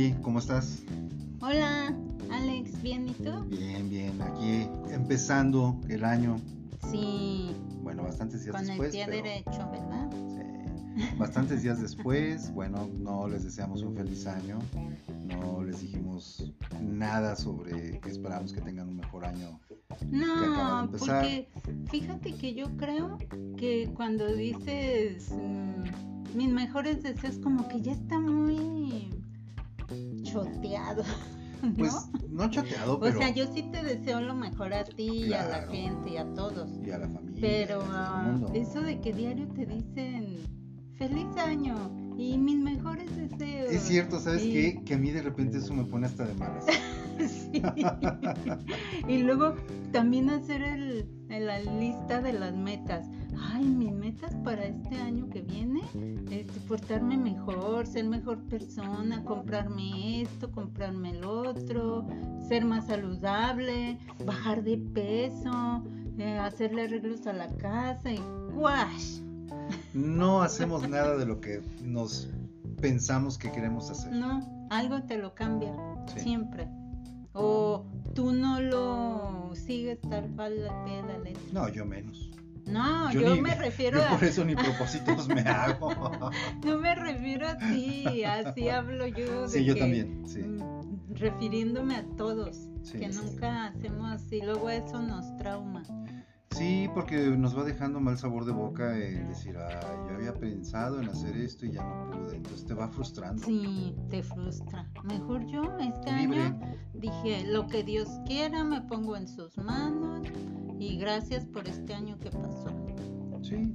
Angie, ¿cómo estás? Hola, Alex, ¿bien y tú? Bien, bien, aquí empezando el año. Sí. Bueno, bastantes días Con después. el pie pero- derecho, ¿verdad? Sí, bastantes días después. Bueno, no les deseamos un feliz año. No les dijimos nada sobre que esperamos que tengan un mejor año. de No, empezar. porque fíjate que yo creo que cuando dices mm, mis mejores deseos, como que ya está muy choteado, ¿no? Pues no chateado, o pero. sea, yo sí te deseo lo mejor a ti y a la gente y a todos. Y a la familia. Pero a ah, eso de que diario te dicen feliz año y mis mejores deseos. Es cierto, ¿sabes qué? Que a mí de repente eso me pone hasta de malas. Sí. y luego también hacer el, el- la lista de las metas. Ay, mis metas para este año que viene, este, portarme mejor, ser mejor persona, comprarme esto, comprarme el otro, ser más saludable, bajar de peso, eh, hacerle arreglos a la casa y ¡guash! No hacemos nada de lo que nos pensamos que queremos hacer. No, algo te lo cambia, Sí. siempre. O tú no lo sigues tal cual al pie de la letra. No, yo menos. No, yo, ni- me refiero yo a. por eso ni propósitos me hago. No me refiero a ti, así hablo yo. de Sí, yo que, también, sí. mm, Refiriéndome a todos, Sí. que nunca hacemos así, luego eso nos trauma. Sí, porque nos va dejando mal sabor de boca el decir, ah, yo había pensado en hacer esto y ya no pude. Entonces te va frustrando. Sí, te frustra. Mejor yo este Libre. año dije, lo que Dios quiera, me pongo en sus manos y gracias por este año que pasó. Sí,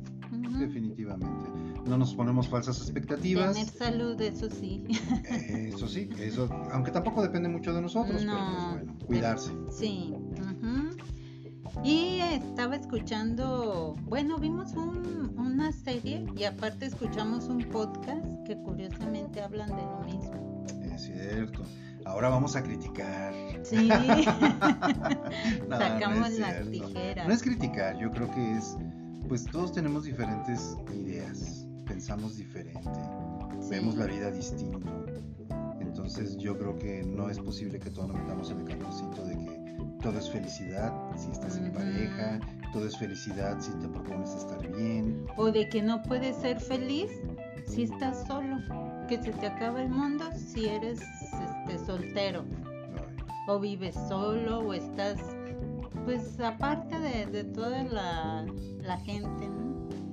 definitivamente. No nos ponemos falsas expectativas. Tener salud, eso sí. Eh, Eso sí, eso, aunque tampoco depende mucho de nosotros, pero pues bueno, cuidarse. Sí. Y estaba escuchando, bueno, vimos un- una serie y aparte escuchamos un podcast que curiosamente hablan de lo mismo. Es cierto. Ahora vamos a criticar. Sí. No, Sacamos no las tijeras. No es criticar, yo creo que es, pues todos tenemos diferentes ideas, pensamos diferente, Sí. vemos la vida distinto. Entonces yo creo que no es posible que todos nos metamos en el cartoncito de que todo es felicidad si estás en pareja, todo es felicidad si te propones estar bien. O de que no puedes ser feliz si estás solo, que se te acaba el mundo si eres este, soltero. Ay, o vives solo o estás pues aparte de, de toda la, la gente ¿no?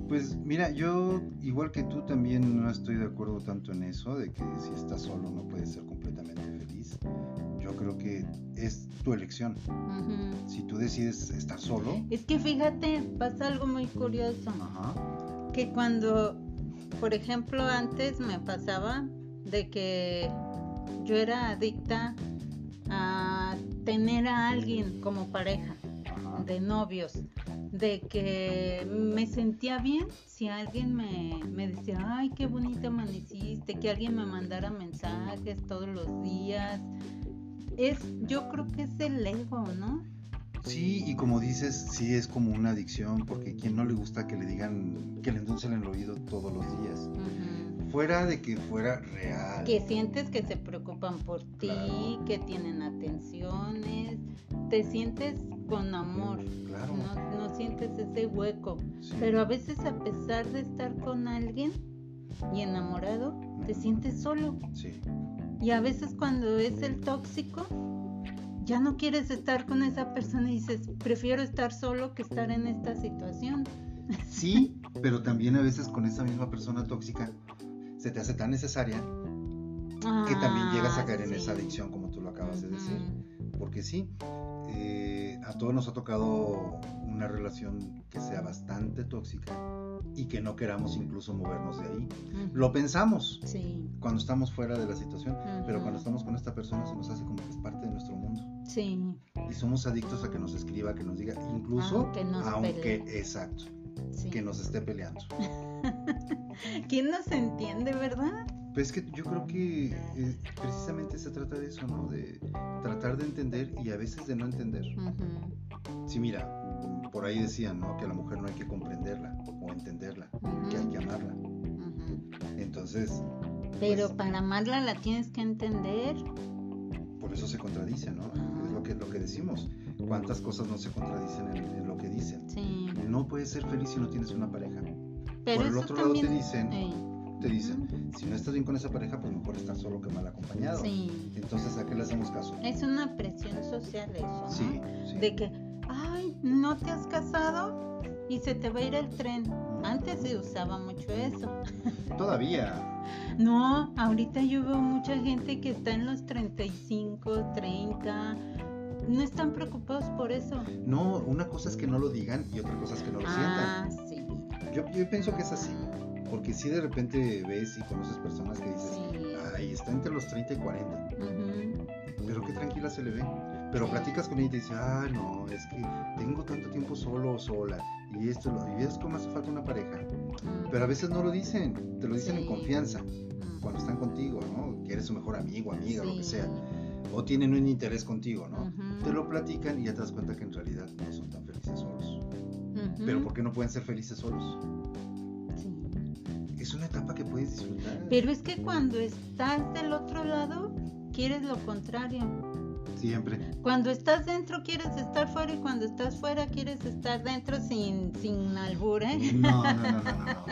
Pues mira, yo igual que tú también no estoy de acuerdo tanto en eso, de que si estás solo no puedes ser completamente feliz. Yo creo que es tu elección. Si tú decides estar solo, es que fíjate pasa algo muy curioso ajá, que cuando por ejemplo antes me pasaba de que yo era adicta a tener a alguien como pareja ajá. de novios, de que me sentía bien si alguien me, me decía, ay, qué bonita amaneciste, que alguien me mandara mensajes todos los días. Es, yo creo que es el ego, ¿no? Sí, y como dices, sí es como una adicción, porque quien no le gusta que le digan, que le endulcen el oído todos los días. Fuera de que fuera real. Que sientes que se preocupan por ti, Claro. que tienen atenciones, te sientes con amor, Claro. no, no sientes ese hueco. sí. Pero a veces a pesar de estar con alguien y enamorado, te sientes solo. Sí. Y a veces cuando es el tóxico, ya no quieres estar con esa persona y dices, prefiero estar solo que estar en esta situación. Sí, pero también a veces con esa misma persona tóxica se te hace tan necesaria que también llegas a Ah, caer en esa adicción, como tú lo acabas de decir. Porque sí, eh, a todos nos ha tocado una relación que sea bastante tóxica y que no queramos incluso movernos de ahí. Lo pensamos Sí, cuando estamos fuera de la situación, pero cuando estamos con esta persona se nos hace como que es parte de nuestro mundo. sí, Y somos adictos a que nos escriba, que nos diga, incluso Aunque nos aunque, pelee. exacto, sí. que nos esté peleando. ¿Quién nos entiende, verdad? Pues es que yo creo que eh, precisamente se trata de eso, ¿no? De tratar de entender y a veces de no entender. Ujú, Sí, mira, por ahí decían, ¿no? Que a la mujer no hay que comprenderla o entenderla, que hay que amarla. ujú. Entonces, Pero para amarla la tienes que entender. Por eso se contradice, ¿no? Es lo que, lo que decimos. ¿Cuántas cosas no se contradicen en, en lo que dicen? Sí. No puedes ser feliz si no tienes una pareja. Pero Por el otro también... lado te dicen, Ey, te dicen, si no estás bien con esa pareja, pues mejor estar solo que mal acompañado. Sí. Entonces, ¿a qué le hacemos caso? Es una presión social eso, ¿no? Sí, sí. De que, ay, no te has casado y se te va a ir el tren. Antes se usaba mucho eso. Todavía. No, ahorita yo veo mucha gente que está en los 35, 30. No están preocupados por eso. No, una cosa es que no lo digan y otra cosa es que no lo ah, sientan. sí. Yo, yo pienso que es así. Porque si de repente ves y conoces personas que dices, Sí. ay, está entre los 30 y 40, Ujú. pero qué tranquila se le ve. Pero Sí. platicas con ella y te dice, ah, no, es que tengo tanto tiempo solo o sola. Y esto, lo- y ves cómo hace falta una pareja. Mm, Pero a veces no lo dicen, te lo dicen en confianza, cuando están contigo, ¿no? Que eres su mejor amigo, amiga, lo que sea. O tienen un interés contigo, ¿no? Te lo platican y ya te das cuenta que en realidad no son tan felices solos. Pero ¿por qué no pueden ser felices solos? Es una etapa que puedes disfrutar. Pero es que cuando estás del otro lado, quieres lo contrario. Siempre. Cuando estás dentro quieres estar fuera y cuando estás fuera quieres estar dentro sin, sin albur, ¿eh? No, no, no, no. no.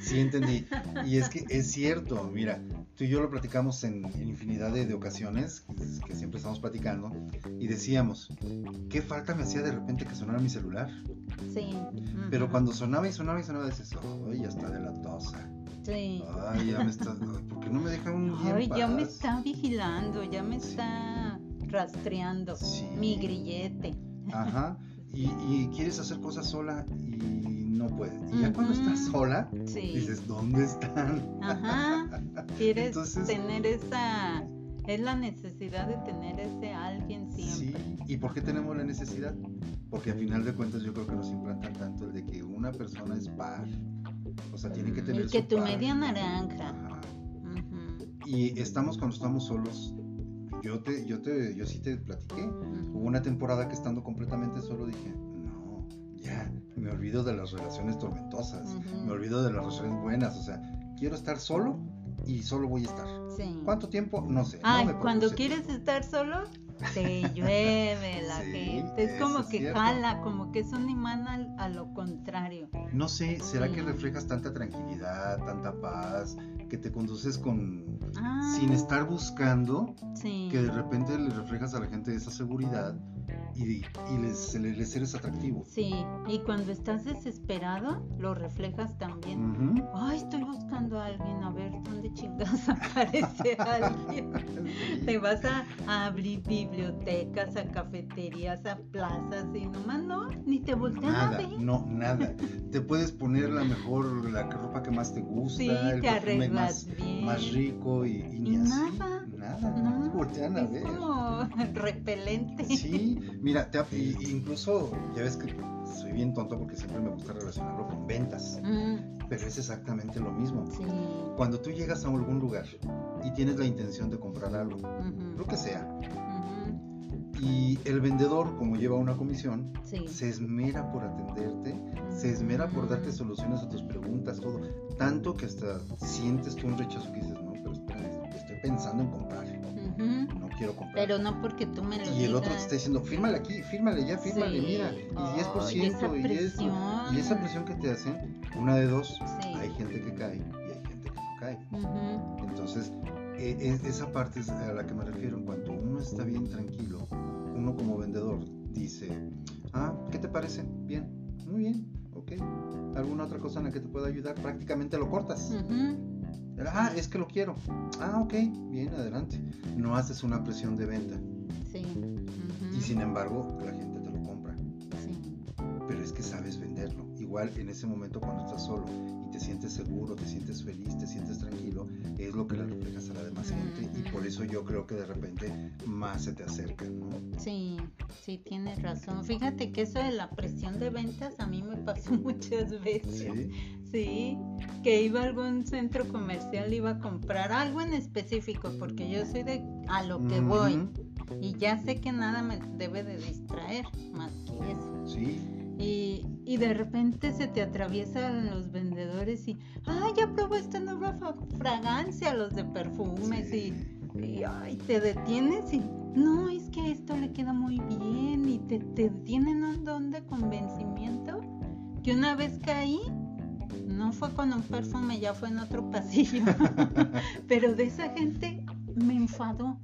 Sí, entendí. Y es que es cierto, mira, tú y yo lo platicamos en, en infinidad de, de ocasiones, que, que siempre estamos platicando, y decíamos, ¿qué falta me hacía de repente que sonara mi celular? Sí. Pero cuando sonaba y sonaba y sonaba, dices, ay, ya está de la tosa. Sí. Ay, ya me está. ¿Por qué no me deja un Ay, ya me está vigilando, ya me Sí. está rastreando Sí. mi grillete. Ajá. Y, y quieres hacer cosas sola y no puedes. Y ya cuando estás sola, Sí. dices, ¿dónde están? Ajá. Quieres Entonces- tener esa... Es la necesidad de tener ese alguien Sí. siempre. ¿Y por qué tenemos la necesidad? Porque al final de cuentas yo creo que nos implantan tanto el de que una persona es par. O sea, tiene que tener Y que su tu par. media naranja. Ajá. Y estamos cuando estamos solos. Yo te, yo te, yo sí te platiqué. Hubo una temporada que estando completamente solo dije, no, ya, me olvido de las relaciones tormentosas, me olvido de las relaciones buenas, o sea, quiero estar solo y solo voy a estar. Sí. ¿Cuánto tiempo? No sé. no Ay, me cuando quieres estar solo, te llueve la Sí, gente. Es como que cierto. jala, como que es un imán al- a, lo contrario. No sé, ¿será que reflejas tanta tranquilidad, tanta paz, que te conduces con... Ah, sin estar buscando, Sí. que de repente le reflejas a la gente esa seguridad y, y les, les eres atractivo? Sí, y cuando estás desesperado, lo reflejas también. Ay, estoy buscando a alguien, a ver dónde chingas aparece alguien. Te vas a, a abrir bibliotecas, a cafeterías, a plazas y nomás no, ni te voltean a Nada, ver. no, nada. Te puedes poner la mejor, la ropa que más te gusta, Sí, el te arreglas más, bien. más rico y, y ni Y así. nada, Nada, No, no te voltean a es ver. como repelente. Sí, mira, te, incluso, ya ves que soy bien tonto porque siempre me gusta relacionarlo con ventas, Mm, pero es exactamente lo mismo. sí. Cuando tú llegas a algún lugar y tienes la intención de comprar algo, lo que sea, y el vendedor, como lleva una comisión, Sí. se esmera por atenderte, se esmera por darte soluciones a tus preguntas, tanto que hasta sientes tú un rechazo que dices, no, pero espérame, estoy pensando en comprar, Ujú, no quiero comprar. Pero no porque tú me lo y el otro te está diciendo, fírmale aquí, fírmale ya, fírmale, Sí. mira, y 10% Ay, esa y esto. presión. Y esa presión que te hacen, una de dos, Sí. hay gente que cae y hay gente que no cae. Entonces, e- e- esa parte es a la que me refiero. En cuanto uno está bien tranquilo, uno como vendedor dice, ah, ¿qué te parece? Bien, muy bien, ok. ¿Alguna otra cosa en la que te pueda ayudar? Prácticamente lo cortas. Ah, es que lo quiero. Ah, ok, bien, adelante. No haces una presión de venta. Sí. Y sin embargo, la gente te lo compra. sí. Pero es que sabes venderlo. Igual en ese momento cuando estás solo te sientes seguro, te sientes feliz, te sientes tranquilo, es lo que le reflejas a la demás gente y por eso yo creo que de repente más se te acercan, ¿no? Sí, sí, tienes razón. Fíjate que eso de la presión de ventas a mí me pasó muchas veces. Sí, Sí, que iba a algún centro comercial, iba a comprar algo en específico, porque yo soy de a lo que voy y ya sé que nada me debe de distraer más que eso. Sí, Y, y de repente se te atraviesan los vendedores y, ay, ya probó esta nueva fragancia, los de perfumes Sí. y, y, ay, te detienes y, no, es que esto le queda muy bien y te, te tienen un don de convencimiento que una vez caí, no fue con un perfume, ya fue en otro pasillo, pero de esa gente me enfadó,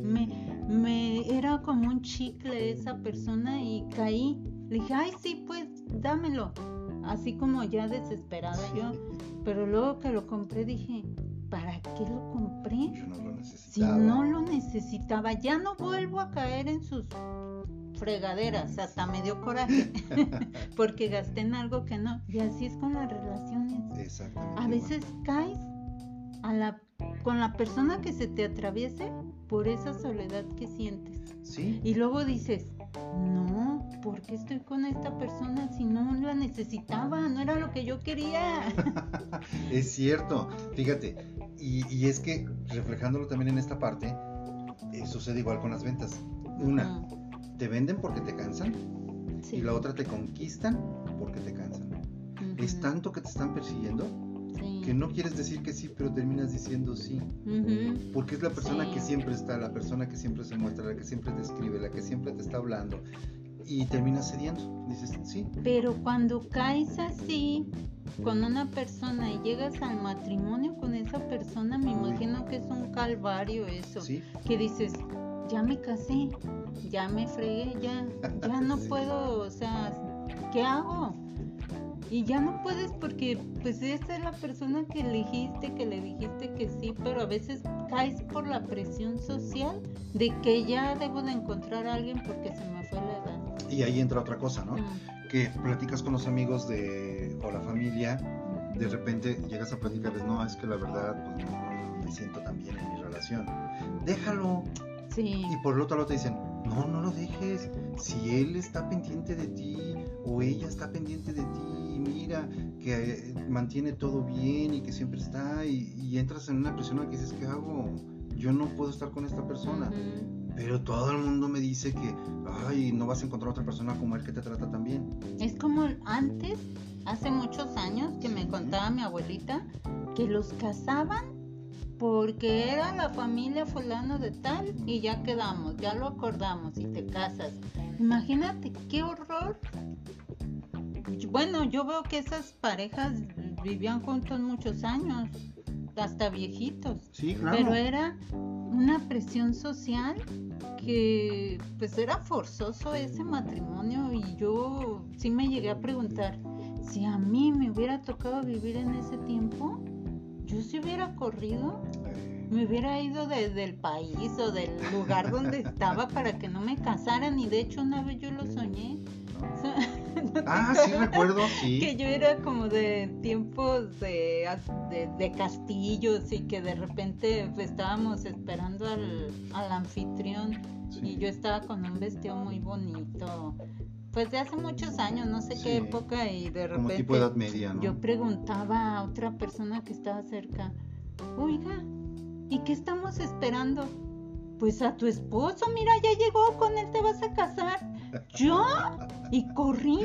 me, me era como un chicle esa persona y caí. Le dije, ay, sí, pues dámelo. Así como ya desesperada Sí. yo. Pero luego que lo compré dije, ¿para qué lo compré? Yo no lo Si necesitaba. no lo necesitaba, ya no vuelvo a caer en sus fregaderas. Hasta me dio coraje. Porque gasté en algo que no. Y así es con las relaciones. Exactamente. A veces caes a la, con la persona que se te atraviese por esa soledad que sientes. Sí. Y luego dices, no, ¿por qué estoy con esta persona si no la necesitaba? No era lo que yo quería. Es cierto, fíjate, y, y es que reflejándolo también en esta parte, eh, sucede igual con las ventas. Una, Ujú, te venden porque te cansan sí. y la otra te conquistan porque te cansan. Es Ujú, tanto que te están persiguiendo sí. que no quieres decir que sí, pero terminas diciendo sí. Ujú, Porque es la persona Sí. que siempre está, la persona que siempre se muestra, la que siempre te escribe, la que siempre te está hablando. Y terminas cediendo. Dices, sí, Pero cuando caes así con una persona y llegas al matrimonio con esa persona, me imagino que es un calvario eso. sí, que dices, ya me casé, ya me fregué, ya, ya no Sí. puedo, o sea, ¿qué hago? Y ya no puedes porque pues esa es la persona que elegiste, que le dijiste que sí, pero a veces caes por la presión social de que ya debo de encontrar a alguien porque se me fue la edad. Y ahí entra otra cosa, ¿no? Mm, Que platicas con los amigos de, o la familia, de repente llegas a platicarles, no, es que la verdad, pues no, no me siento tan bien en mi relación. Déjalo. Sí, Y por el otro lado te dicen, no, no lo dejes. Si él está pendiente de ti o ella está pendiente de ti, mira, que eh, mantiene todo bien y que siempre está y, y entras en una presión en la que dices, ¿qué hago? Yo no puedo estar con esta persona. Pero todo el mundo me dice que, ay, no vas a encontrar otra persona como él que te trata tan bien. Es como antes, hace muchos años, que me contaba mi abuelita, que los casaban porque era la familia fulano de tal y ya quedamos, ya lo acordamos y te casas. Imagínate qué horror. Bueno, yo veo que esas parejas vivían juntos muchos años, hasta viejitos. Sí, Pero era una presión social que pues era forzoso ese matrimonio y yo sí me llegué a preguntar si a mí me hubiera tocado vivir en ese tiempo, yo sí hubiera corrido, me hubiera ido de- del país o del lugar donde estaba para que no me casaran y de hecho una vez yo lo soñé. ¿No? ¿No te Ah, sí recuerdo, sí. que yo era como de tiempos de, de, de castillos y que de repente pues, estábamos esperando al, al anfitrión Sí. y yo estaba con un vestido muy bonito. Pues de hace muchos años, no sé Sí. qué época y de Como repente tipo Edad Media, ¿no? yo preguntaba a otra persona que estaba cerca, oiga, ¿y qué estamos esperando? Pues a tu esposo, mira, ya llegó, con él te vas a casar. ¿Yo? Y corrí,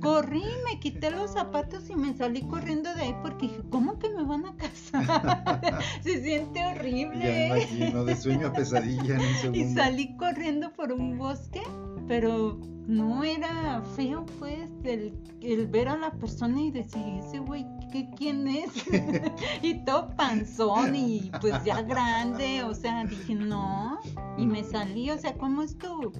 corrí, me quité los zapatos y me salí corriendo de ahí porque dije, ¿cómo que me van a casar? Se siente Ya horrible. me imagino, de sueño a pesadilla en un Y salí corriendo por un bosque, pero no era feo, pues, el, el ver a la persona y decir, ese güey, ¿qué, ¿quién es? y todo panzón y pues ya grande, o sea, dije, no, y me salí, o sea, ¿cómo es tu,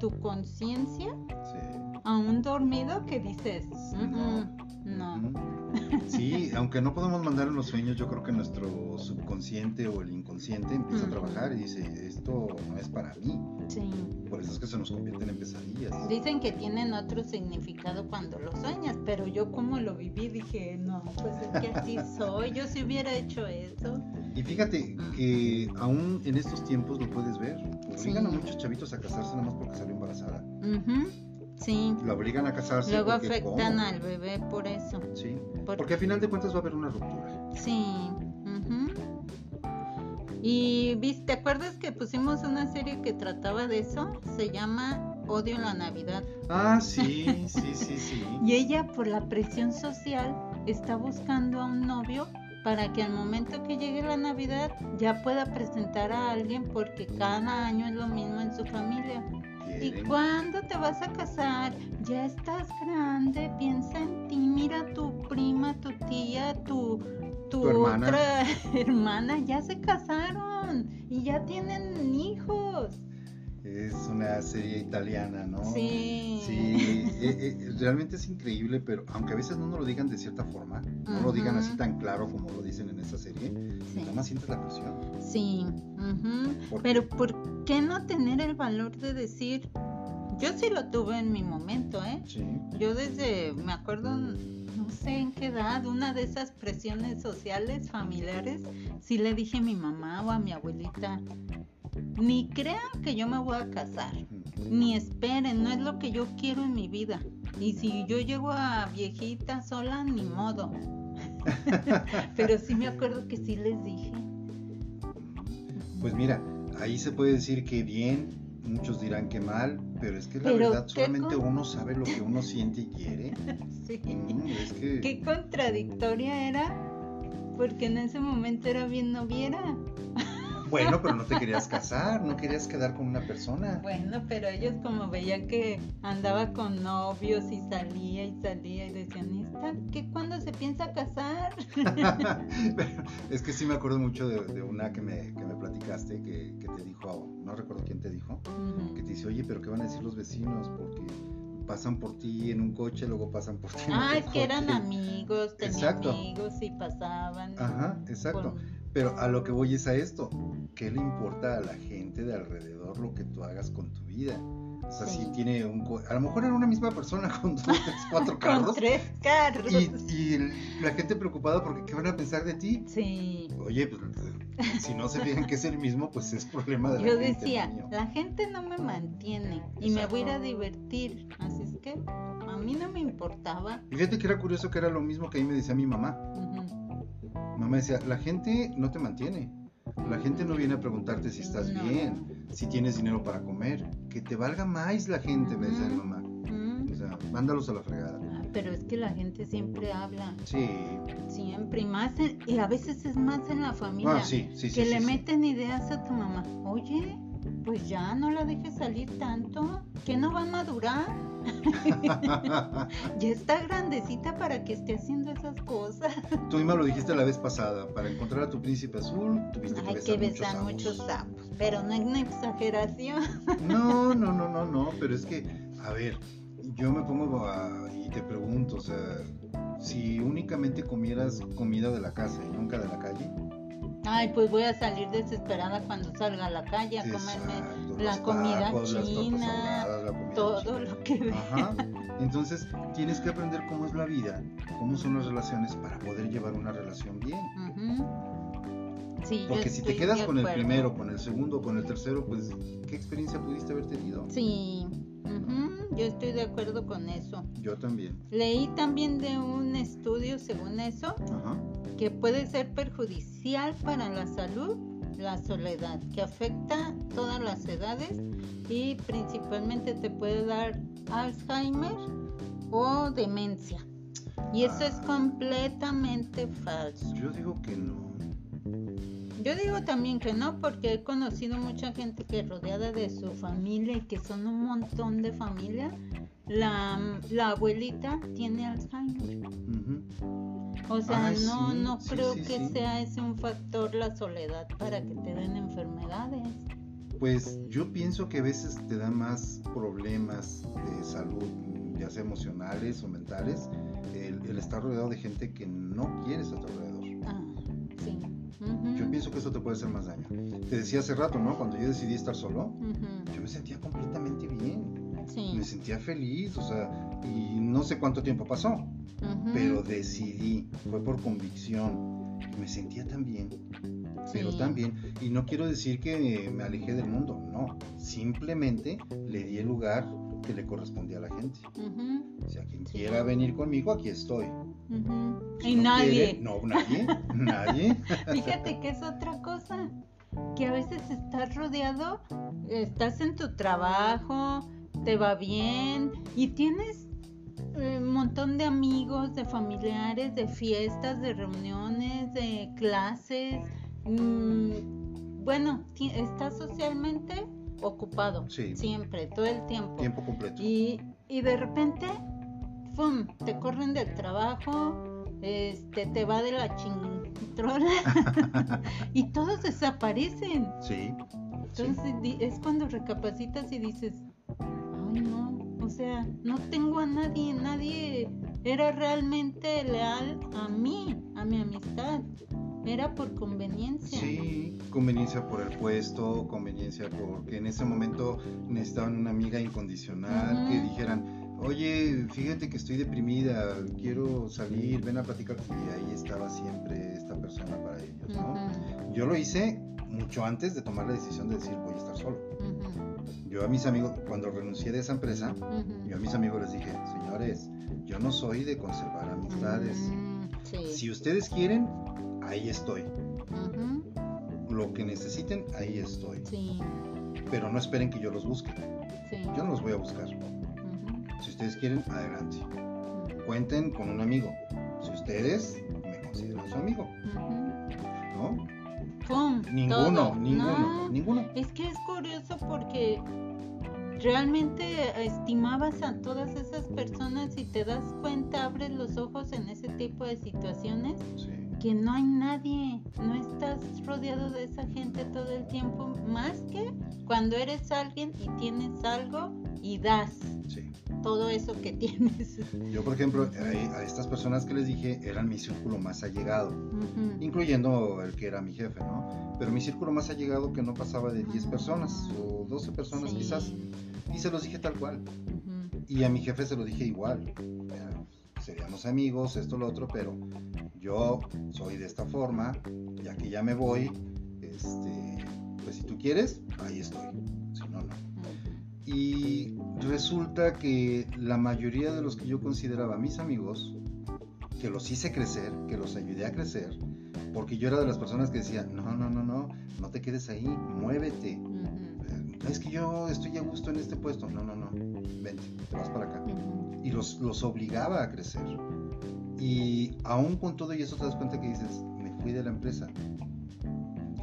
tu conciencia Sí. aún dormido que dices. "Mm, no. Sí, aunque no podemos mandar en los sueños, yo creo que nuestro subconsciente o el inconsciente empieza a trabajar y dice, esto no es para mí. sí. Por eso es que se nos convierten en pesadillas. Dicen que tienen otro significado cuando lo sueñas, pero yo como lo viví dije, no, pues es que así soy, yo si hubiera hecho eso. Y fíjate que aún en estos tiempos lo puedes ver. Obligan Sí. a muchos chavitos a casarse nada más porque salió embarazada. Ujú, Sí, La obligan a casarse. luego porque, afectan ¿cómo? al bebé por eso. Sí, Por- porque al final de cuentas va a haber una ruptura. Sí. ujú. Y viste, ¿te acuerdas que pusimos una serie que trataba de eso? Se llama odio la Navidad. Ah, sí, sí, sí, sí. y ella por la presión social está buscando a un novio para que al momento que llegue la Navidad ya pueda presentar a alguien porque cada año es lo mismo en su familia. ¿Y cuándo te vas a casar? Ya estás grande, piensa en ti, mira tu prima, tu tía, tu, tu, otra hermana, ya se casaron y ya tienen hijos. Es una serie italiana, ¿no? Sí. Sí, eh, eh, realmente es increíble, pero aunque a veces no nos lo digan de cierta forma, no lo digan así tan claro como lo dicen en esta serie, nada más sientes la presión. Sí, pero ¿por qué no tener el valor de decir, yo sí lo tuve en mi momento, ¿eh? Sí. Yo desde, me acuerdo, no sé en qué edad, una de esas presiones sociales, familiares, sí le dije a mi mamá o a mi abuelita, ni crean que yo me voy a casar, ni esperen, no es lo que yo quiero en mi vida. Y si yo llego a viejita sola, ni modo. Pero sí me acuerdo que sí les dije. Pues mira, ahí se puede decir que bien, muchos dirán que mal, pero es que la verdad solamente uno sabe lo que uno siente y quiere. Sí. Mm, Qué contradictoria era, porque en ese momento era bien noviera. Bueno, pero no te querías casar, no querías quedar con una persona. Bueno, pero ellos como veían que andaba con novios y salía y salía y decían, ¿esta qué cuándo se piensa casar? es que sí me acuerdo mucho de, una que me, que me platicaste, que, te dijo, no recuerdo quién te dijo, que te dice, oye, pero ¿qué van a decir los vecinos? Porque pasan por ti en un coche, luego pasan por ti en Ah, es que eran amigos, tenían amigos y pasaban. Ajá, exacto. Pero a lo que voy es a esto. ¿Qué le importa a la gente de alrededor lo que tú hagas con tu vida? O sea, si tiene un... A lo mejor era una misma persona con dos, tres, cuatro carros. con tres carros. Y, la gente preocupada porque ¿qué van a pensar de ti? Sí. Oye, pues si no se fijan que es el mismo, pues es problema de la Yo decía, la gente no me mantiene y me voy a ir a divertir. Así es que a mí no me importaba. Y fíjate que era curioso que era lo mismo que a mí me decía mi mamá. Mamá decía, la gente no te mantiene. La gente no viene a preguntarte si estás bien, si tienes dinero para comer. Que te valga más la gente, me decía mi mamá. O sea, mándalos a la fregada. Ah, pero es que la gente siempre habla. Sí. Siempre. Y más, y a veces es más en la familia. Ah, sí, sí, que le meten ideas a tu mamá. Oye, pues ya no la dejes salir tanto. Que no va a madurar. ya está grandecita para que esté haciendo esas cosas. Tú misma lo dijiste la vez pasada, para encontrar a tu príncipe azul tuviste que Hay que besar muchos sapos, pero no es una exageración. no, no, no, no, no, pero es que, a ver, yo me pongo y te pregunto, o sea, si únicamente comieras comida de la casa y nunca de la calle, Ay, pues voy a salir desesperada cuando salga a la calle a comerme la comida china, todo lo que vea. Entonces tienes que aprender cómo es la vida, cómo son las relaciones para poder llevar una relación bien. sí, Porque si te quedas con el primero, con el segundo, con el tercero, pues ¿qué experiencia pudiste haber tenido? Sí, yo estoy de acuerdo con eso. Yo también. Leí también de un estudio, según eso, Ajá que puede ser perjudicial para la salud, la soledad, que afecta todas las edades y principalmente te puede dar Alzheimer o demencia. Y eso es ah. completamente falso. Yo digo que no. Yo digo también que no, porque he conocido mucha gente que rodeada de su familia y que son un montón de familia, la, abuelita tiene Alzheimer. O sea, no, no creo que sea ese un factor la soledad para que te den enfermedades. Pues yo pienso que a veces te da más problemas de salud, ya sea emocionales o mentales, el, estar rodeado de gente que no quieres a tu alrededor. Sí. Pienso que eso te puede hacer más daño. Te decía hace rato, ¿no? Cuando yo decidí estar solo, yo me sentía completamente bien. Me sentía feliz, o sea, y no sé cuánto tiempo pasó, pero decidí, fue por convicción, me sentía tan bien, pero tan bien, y no quiero decir que me alejé del mundo, no, simplemente le di el lugar que le correspondía a la gente. O sea, quien quiera venir conmigo, aquí estoy. Y nadie. no, nadie, nadie. Fíjate que es otra cosa, que a veces estás rodeado, estás en tu trabajo, te va bien y tienes eh, un montón de amigos, de familiares, de fiestas, de reuniones, de clases. Mm, bueno, estás socialmente ocupado. Siempre, todo el tiempo. Tiempo completo. Y, y de repente, ¡pum! Te corren del trabajo, este, te va de la chintrola y todos desaparecen. Sí. Entonces es cuando recapacitas y dices, ay no, o sea, no tengo a nadie, nadie era realmente leal a mí, a mi amistad. Era por conveniencia. Sí, conveniencia por el puesto, conveniencia porque en ese momento necesitaban una amiga incondicional que dijeran, oye, fíjate que estoy deprimida, quiero salir, ven a platicar. Y ahí estaba siempre esta persona para ellos, ¿no? Yo lo hice mucho antes de tomar la decisión de decir voy a estar solo. Yo a mis amigos, cuando renuncié de esa empresa, yo a mis amigos les dije, señores, yo no soy de conservar amistades. Mm, si ustedes quieren, ahí estoy. Lo que necesiten, ahí estoy. Pero no esperen que yo los busque. Yo no los voy a buscar. Si ustedes quieren, adelante. Cuenten con un amigo. Si ustedes me consideran su amigo. ¿No? Ninguno, ninguno, ninguno. Es que es curioso porque realmente estimabas a todas esas personas y te das cuenta, abres los ojos en ese tipo de situaciones. que no hay nadie, no estás rodeado de esa gente todo el tiempo, más que cuando eres alguien y tienes algo y das todo eso que tienes. Yo, por ejemplo, a, estas personas que les dije eran mi círculo más allegado, incluyendo el que era mi jefe, ¿no? Pero mi círculo más allegado que no pasaba de 10 personas o 12 personas quizás, y se los dije tal cual. Y a mi jefe se lo dije igual. Seríamos amigos, esto, lo otro, pero yo soy de esta forma, ya que ya me voy, este, pues si tú quieres, ahí estoy. Y resulta que la mayoría de los que yo consideraba mis amigos, que los hice crecer, que los ayudé a crecer, porque yo era de las personas que decían, no, no, no, no, no te quedes ahí, muévete. Es que yo estoy a gusto en este puesto. No, no, no, vente, te vas para acá. Y los, los obligaba a crecer. Y aún con todo y eso te das cuenta que dices, me fui de la empresa.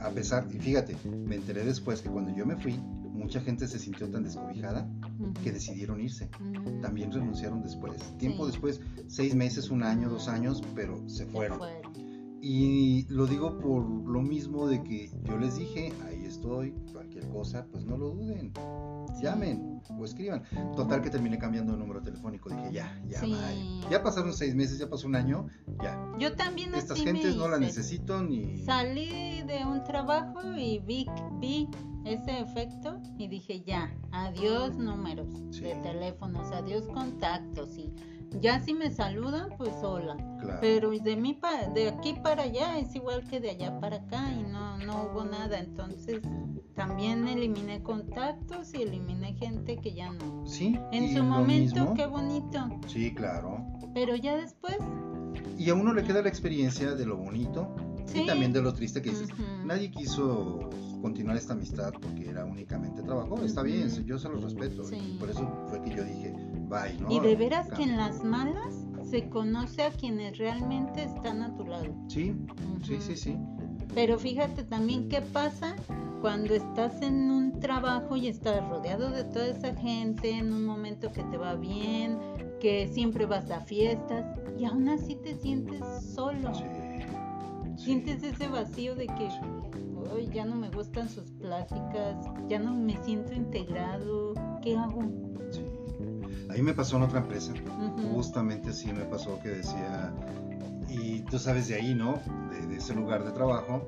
A pesar, y fíjate, me enteré después que cuando yo me fui, mucha gente se sintió tan descobijada que decidieron irse. También renunciaron después. Tiempo después, seis meses, un año, dos años, pero se fueron. Y lo digo por lo mismo de que yo les dije, ahí estoy, cualquier cosa, pues no lo duden. Llamen o escriban. Total que terminé cambiando de número telefónico. Dije, ya, ya, ya pasaron seis meses, ya pasó un año, ya. Yo también Estas gentes no la necesito ni... Salí de un trabajo y vi, vi ese efecto y dije, ya, adiós números de teléfonos, adiós contactos y ya si me saludan, pues hola. Pero de mí de aquí para allá es igual que de allá para acá y no, no hubo nada. Entonces también eliminé contactos y eliminé gente que ya no. Sí. En su momento, qué bonito. Sí, claro. Pero ya después. Y a uno le queda la experiencia de lo bonito y también de lo triste que dices. Nadie quiso continuar esta amistad porque era únicamente trabajo. Está bien, yo se los respeto. por eso fue que yo dije, y de veras que en las malas se conoce a quienes realmente están a tu lado. Sí, sí, sí, sí. Pero fíjate también qué pasa cuando estás en un trabajo y estás rodeado de toda esa gente, en un momento que te va bien, que siempre vas a fiestas y aún así te sientes solo. Sí, sientes ese vacío de que hoy ya no me gustan sus pláticas, ya no me siento integrado, ¿qué hago? Ahí me pasó en otra empresa, justamente así me pasó que decía, y tú sabes de ahí, ¿no? De, ese lugar de trabajo,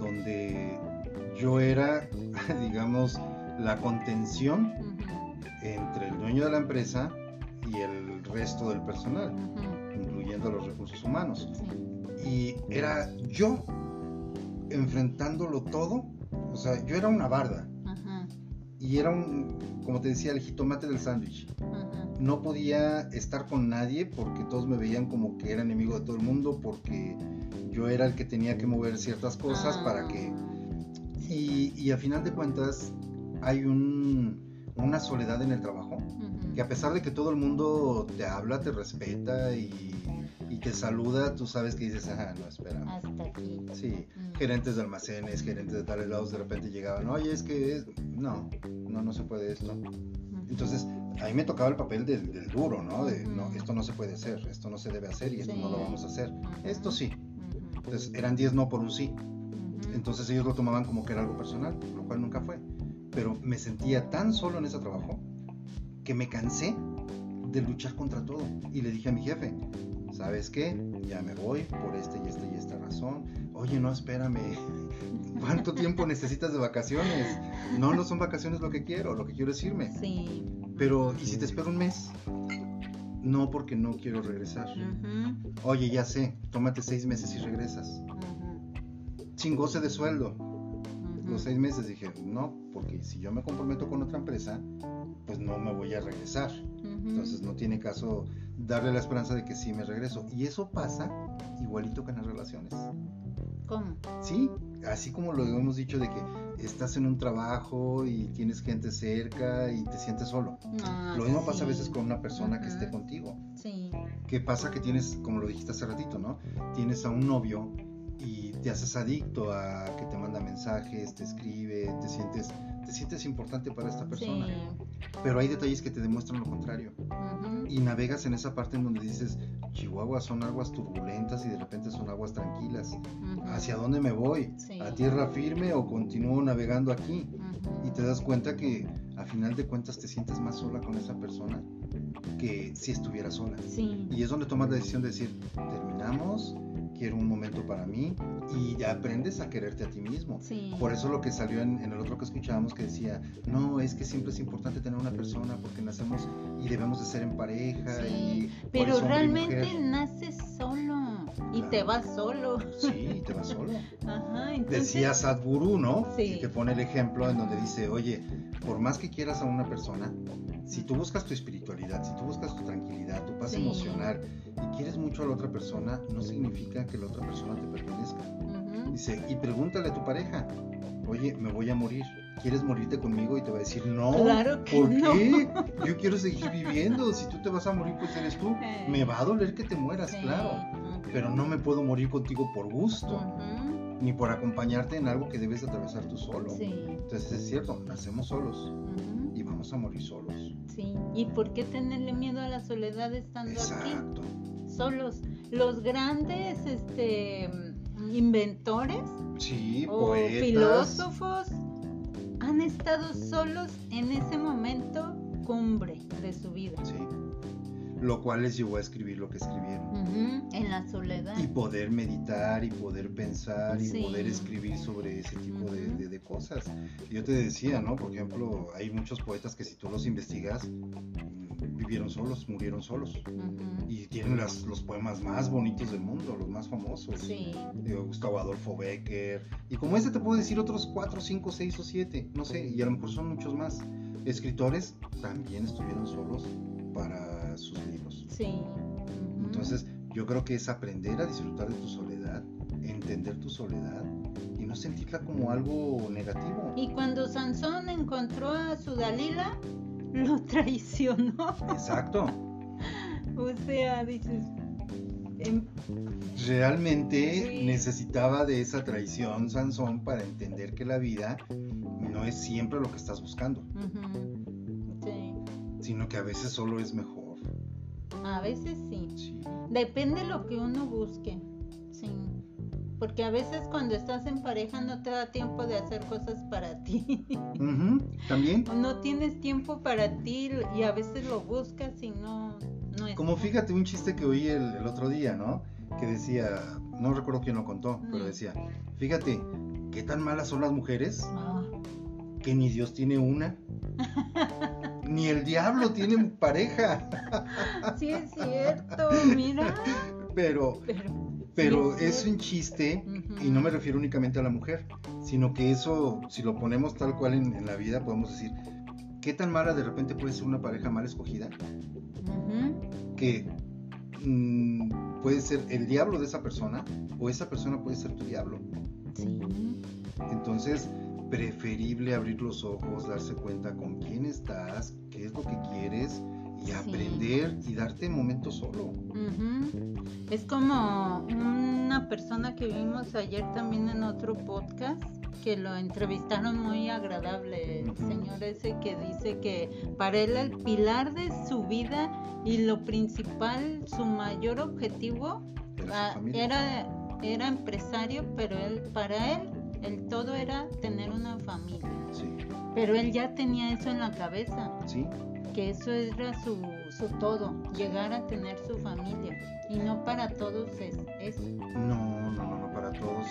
donde yo era, digamos, la contención entre el dueño de la empresa y el resto del personal, incluyendo los recursos humanos. Y era yo enfrentándolo todo, o sea, yo era una barda. Y era un, como te decía, el jitomate del sándwich no podía estar con nadie porque todos me veían como que era enemigo de todo el mundo, porque yo era el que tenía que mover ciertas cosas para que... Ah. Y, y a final de cuentas hay un, una soledad en el trabajo, que a pesar de que todo el mundo te habla, te respeta y te saluda, tú sabes que dices, ajá, no, espera. Hasta aquí. Sí, Mm. gerentes de almacenes, gerentes de tales lados de repente llegaban, oye, es que es... no, no, no se puede esto. Entonces, a mí me tocaba el papel del, del duro, ¿no? De, no, esto no se puede hacer, esto no se debe hacer y esto Sí. no lo vamos a hacer. Esto sí. Entonces, eran 10 no por un sí. Entonces ellos lo tomaban como que era algo personal, lo cual nunca fue. Pero me sentía tan solo en ese trabajo que me cansé de luchar contra todo. Y le dije a mi jefe, ¿sabes qué? Ya me voy por esta y esta y esta razón. Oye, no, espérame. ¿Cuánto tiempo necesitas de vacaciones? No, no son vacaciones lo que quiero, lo que quiero es irme. Sí. Pero, ¿y si te espero un mes? No, porque no quiero regresar. Oye, ya sé, tómate seis meses y regresas. Ujú. Sin goce de sueldo. Los seis meses dije, no, porque si yo me comprometo con otra empresa, pues no me voy a regresar. Entonces no tiene caso darle la esperanza de que sí me regreso. Y eso pasa igualito que en las relaciones. ¿Cómo? Sí, así como lo hemos dicho de que estás en un trabajo y tienes gente cerca y te sientes solo. Ah, Lo mismo pasa a veces con una persona que esté contigo. Sí. ¿Qué pasa que tienes, como lo dijiste hace ratito, ¿no? Tienes a un novio y te haces adicto a que te manda mensajes, te escribe, te sientes, te sientes importante para esta persona. Sí. Pero hay detalles que te demuestran lo contrario. Ujú. Y navegas en esa parte en donde dices, Chihuahua son aguas turbulentas y de repente son aguas tranquilas. Ujú. ¿Hacia dónde me voy? Sí. ¿A tierra firme o continúo navegando aquí? Ujú. Y te das cuenta que a final de cuentas te sientes más sola con esa persona que si estuviera sola. Sí. Y es donde tomas la decisión de decir, terminamos, quiero un momento para mí y aprendes a quererte a ti mismo. Sí. Por eso lo que salió en, en el otro que escuchábamos que decía, no, es que siempre es importante tener una persona porque nacemos y debemos de ser en pareja. Sí, y Pero realmente mujer". naces solo y Claro. te vas solo. Sí, te vas solo. Ajá, entonces. Decía Sadhguru, ¿no? Sí. Y te pone el ejemplo en donde dice, oye, por más que quieras a una persona, si tú buscas tu espiritualidad, si tú buscas tu tranquilidad, tu paz Sí. emocional y quieres mucho a la otra persona, no significa que la otra persona te pertenezca. Ujú. Dice, y pregúntale a tu pareja, oye, me voy a morir, ¿quieres morirte conmigo? Y te va a decir, no, Claro que ¿por no. qué? Yo quiero seguir viviendo, si tú te vas a morir, pues eres tú. Eh. Me va a doler que te mueras, Sí. claro. Pero no me puedo morir contigo por gusto, ni por acompañarte en algo que debes de atravesar tú solo. Sí. Entonces es cierto, nacemos solos y vamos a morir solos. Sí. ¿Y por qué tenerle miedo a la soledad estando aquí? Exacto. Solos. Los grandes este, inventores Sí, o poetas. filósofos han estado solos en ese momento cumbre de su vida. Sí. Lo cual les llevó a escribir lo que escribieron. Ujú, En la soledad. y poder meditar y poder pensar y Sí. poder escribir sobre ese tipo de, Ujú. de- de cosas. Yo te decía, ¿no? Por ejemplo, hay muchos poetas que si tú los investigas, mm, vivieron solos, murieron solos. Ujú. Y tienen las- los poemas más bonitos del mundo, los más famosos. Sí. De Gustavo Adolfo Becker. Y como este te puedo decir otros 4, 5, 6 o 7, no sé, y a lo mejor son muchos más. Escritores también estuvieron solos para sus libros. Sí. Entonces, yo creo que es aprender a disfrutar de tu soledad, entender tu soledad y no sentirla como algo negativo. Y cuando Sansón encontró a su Dalila, lo traicionó. Exacto. O sea, dices. em, Realmente Sí. necesitaba de esa traición Sansón para entender que la vida no es siempre lo que estás buscando, Sí. sino que a veces solo es mejor. A veces sí. Sí. Depende lo que uno busque. Sí. Porque a veces cuando estás en pareja no te da tiempo de hacer cosas para ti. También. no tienes tiempo para ti y a veces lo buscas y no, no es. Como fíjate un chiste que oí el, el otro día, ¿no? Que decía, no recuerdo quién lo contó, pero Mm. decía, fíjate, ¿qué tan malas son las mujeres? Ah, que ni Dios tiene una, ni el diablo tiene pareja, sí es cierto, mira. pero, Pero, pero sí es un chiste y no me refiero únicamente a la mujer, sino que eso, si lo ponemos tal cual en, en la vida, podemos decir, ¿qué tan mala de repente puede ser una pareja mal escogida? Que mm, puede ser el diablo de esa persona o esa persona puede ser tu diablo. Sí. Entonces, preferible abrir los ojos, darse cuenta con quién estás, qué es lo que quieres y aprender y darte momentos solo. Es como una persona que vimos ayer también en otro podcast que lo entrevistaron muy agradable, el señor ese que dice que para él el pilar de su vida y lo principal, su mayor objetivo era, era, empresario, pero él para él el todo era tener una familia. Pero él ya tenía eso en la cabeza. Sí. Que eso era su, su todo, llegar a tener su familia. Y no para todos es eso. No, no, no, no para todos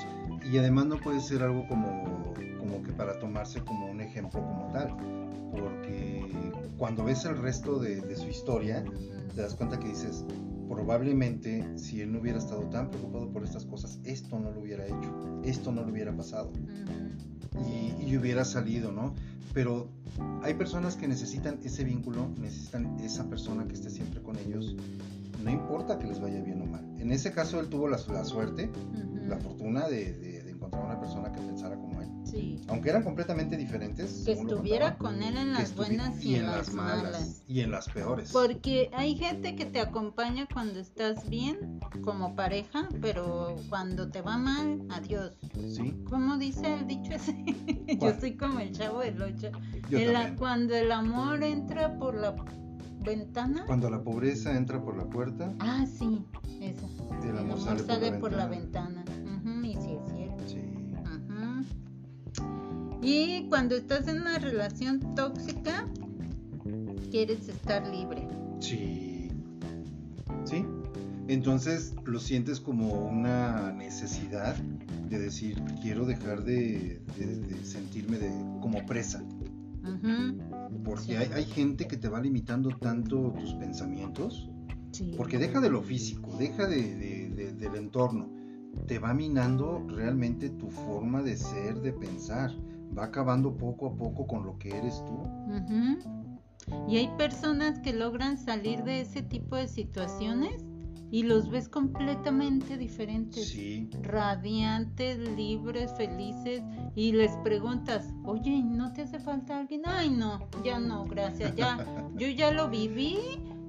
y además no puede ser algo como, como que para tomarse como un ejemplo como tal, porque cuando ves el resto de, su historia, te das cuenta que dices, probablemente si él no hubiera estado tan preocupado por estas cosas, esto no lo hubiera hecho, esto no lo hubiera pasado. y, y, hubiera salido, ¿no? Pero hay personas que necesitan ese vínculo, necesitan esa persona que esté siempre con ellos, no importa que les vaya bien o mal. En ese caso él tuvo la, la suerte, la fortuna de encontrar una persona que pensara como él. Sí. Aunque eran completamente diferentes. Que estuviera con él en las buenas y, en las malas. Y en las peores. Porque hay gente que te acompaña cuando estás bien como pareja, pero cuando te va mal, adiós. Sí. ¿Cómo dice el dicho ese? Yo soy como el chavo del ocho. cuando el amor entra por la ventana. Cuando la pobreza entra por la puerta. Ah, sí, esa. El amor, sale, por, la ventana. y sí es cierto. Sí. Y cuando estás en una relación tóxica, quieres estar libre. Sí. Sí. Entonces lo sientes como una necesidad de decir, quiero dejar de, sentirme de, como presa. Porque hay, hay, gente que te va limitando tanto tus pensamientos. Porque deja de lo físico, deja de, del entorno. Te va minando realmente tu forma de ser, de pensar. Va acabando poco a poco con lo que eres tú. Y hay personas que logran salir de ese tipo de situaciones y los ves completamente diferentes. Sí. Radiantes, libres, felices. Y les preguntas, oye, ¿no te hace falta alguien? Ay, no, ya no, gracias, ya. Yo ya lo viví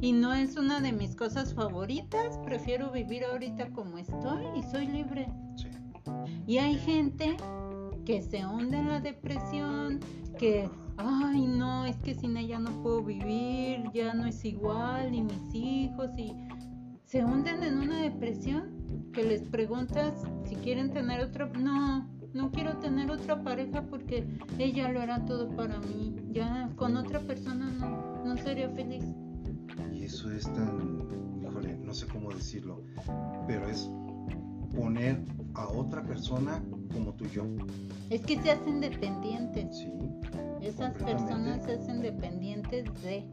y no es una de mis cosas favoritas. Prefiero vivir ahorita como estoy y soy libre. Sí. Y hay gente que se hunde en la depresión, que, ay, no, es que sin ella no puedo vivir, ya no es igual, ni mis hijos, y se hunden en una depresión que les preguntas si quieren tener otra, no, no quiero tener otra pareja porque ella lo hará todo para mí, ya con otra persona no, no sería feliz. Y eso es tan, híjole, no sé cómo decirlo, pero es poner a otra persona como tú y yo. Es que se hacen dependientes. Sí. Esas personas se hacen dependientes de